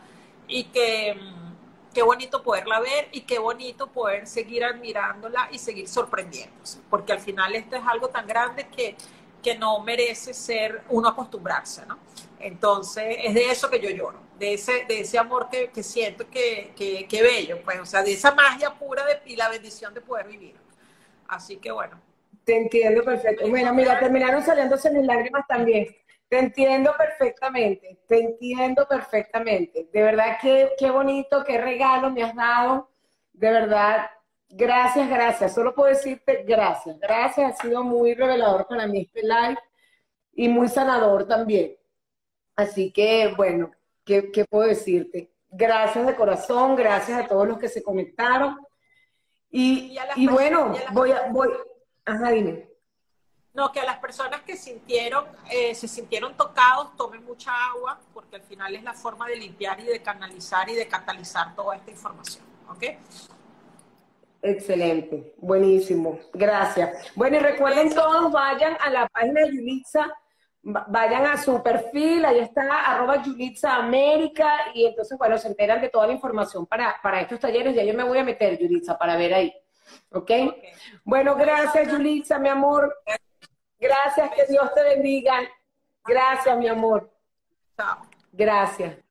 y que mm, qué bonito poderla ver y qué bonito poder seguir admirándola y seguir sorprendiéndose, porque al final esto es algo tan grande que, que no merece ser uno acostumbrarse, ¿no? Entonces, es de eso que yo lloro, de ese, de ese amor que, que siento que, que, que, bello, pues, o sea, de esa magia pura de, y la bendición de poder vivir. Así que bueno. Te entiendo perfecto. Bueno, mira, terminaron saliéndose mis lágrimas también. Te entiendo perfectamente, te entiendo perfectamente. De verdad, qué, qué bonito, qué regalo me has dado. De verdad, gracias, gracias. Solo puedo decirte gracias. Gracias, ha sido muy revelador para mí este live y muy sanador también. Así que, bueno, ¿qué, qué puedo decirte? Gracias de corazón, gracias a todos los que se conectaron. Y, y, bueno, voy a, voy, ajá, dime. No, que a las personas que sintieron, eh, se sintieron tocados, tomen mucha agua, porque al final es la forma de limpiar y de canalizar y de catalizar toda esta información. ¿Ok? Excelente, buenísimo, gracias. Bueno, y recuerden todos, vayan a la página de Yulitza, vayan a su perfil, ahí está, arroba Yulitza América, y entonces, bueno, se enteran de toda la información para, para estos talleres, ya yo me voy a meter, Yulitza, para ver ahí. ¿Ok? Bueno, gracias, Yulitza, mi amor. Gracias, que Dios te bendiga. Gracias, mi amor. Chao. Gracias.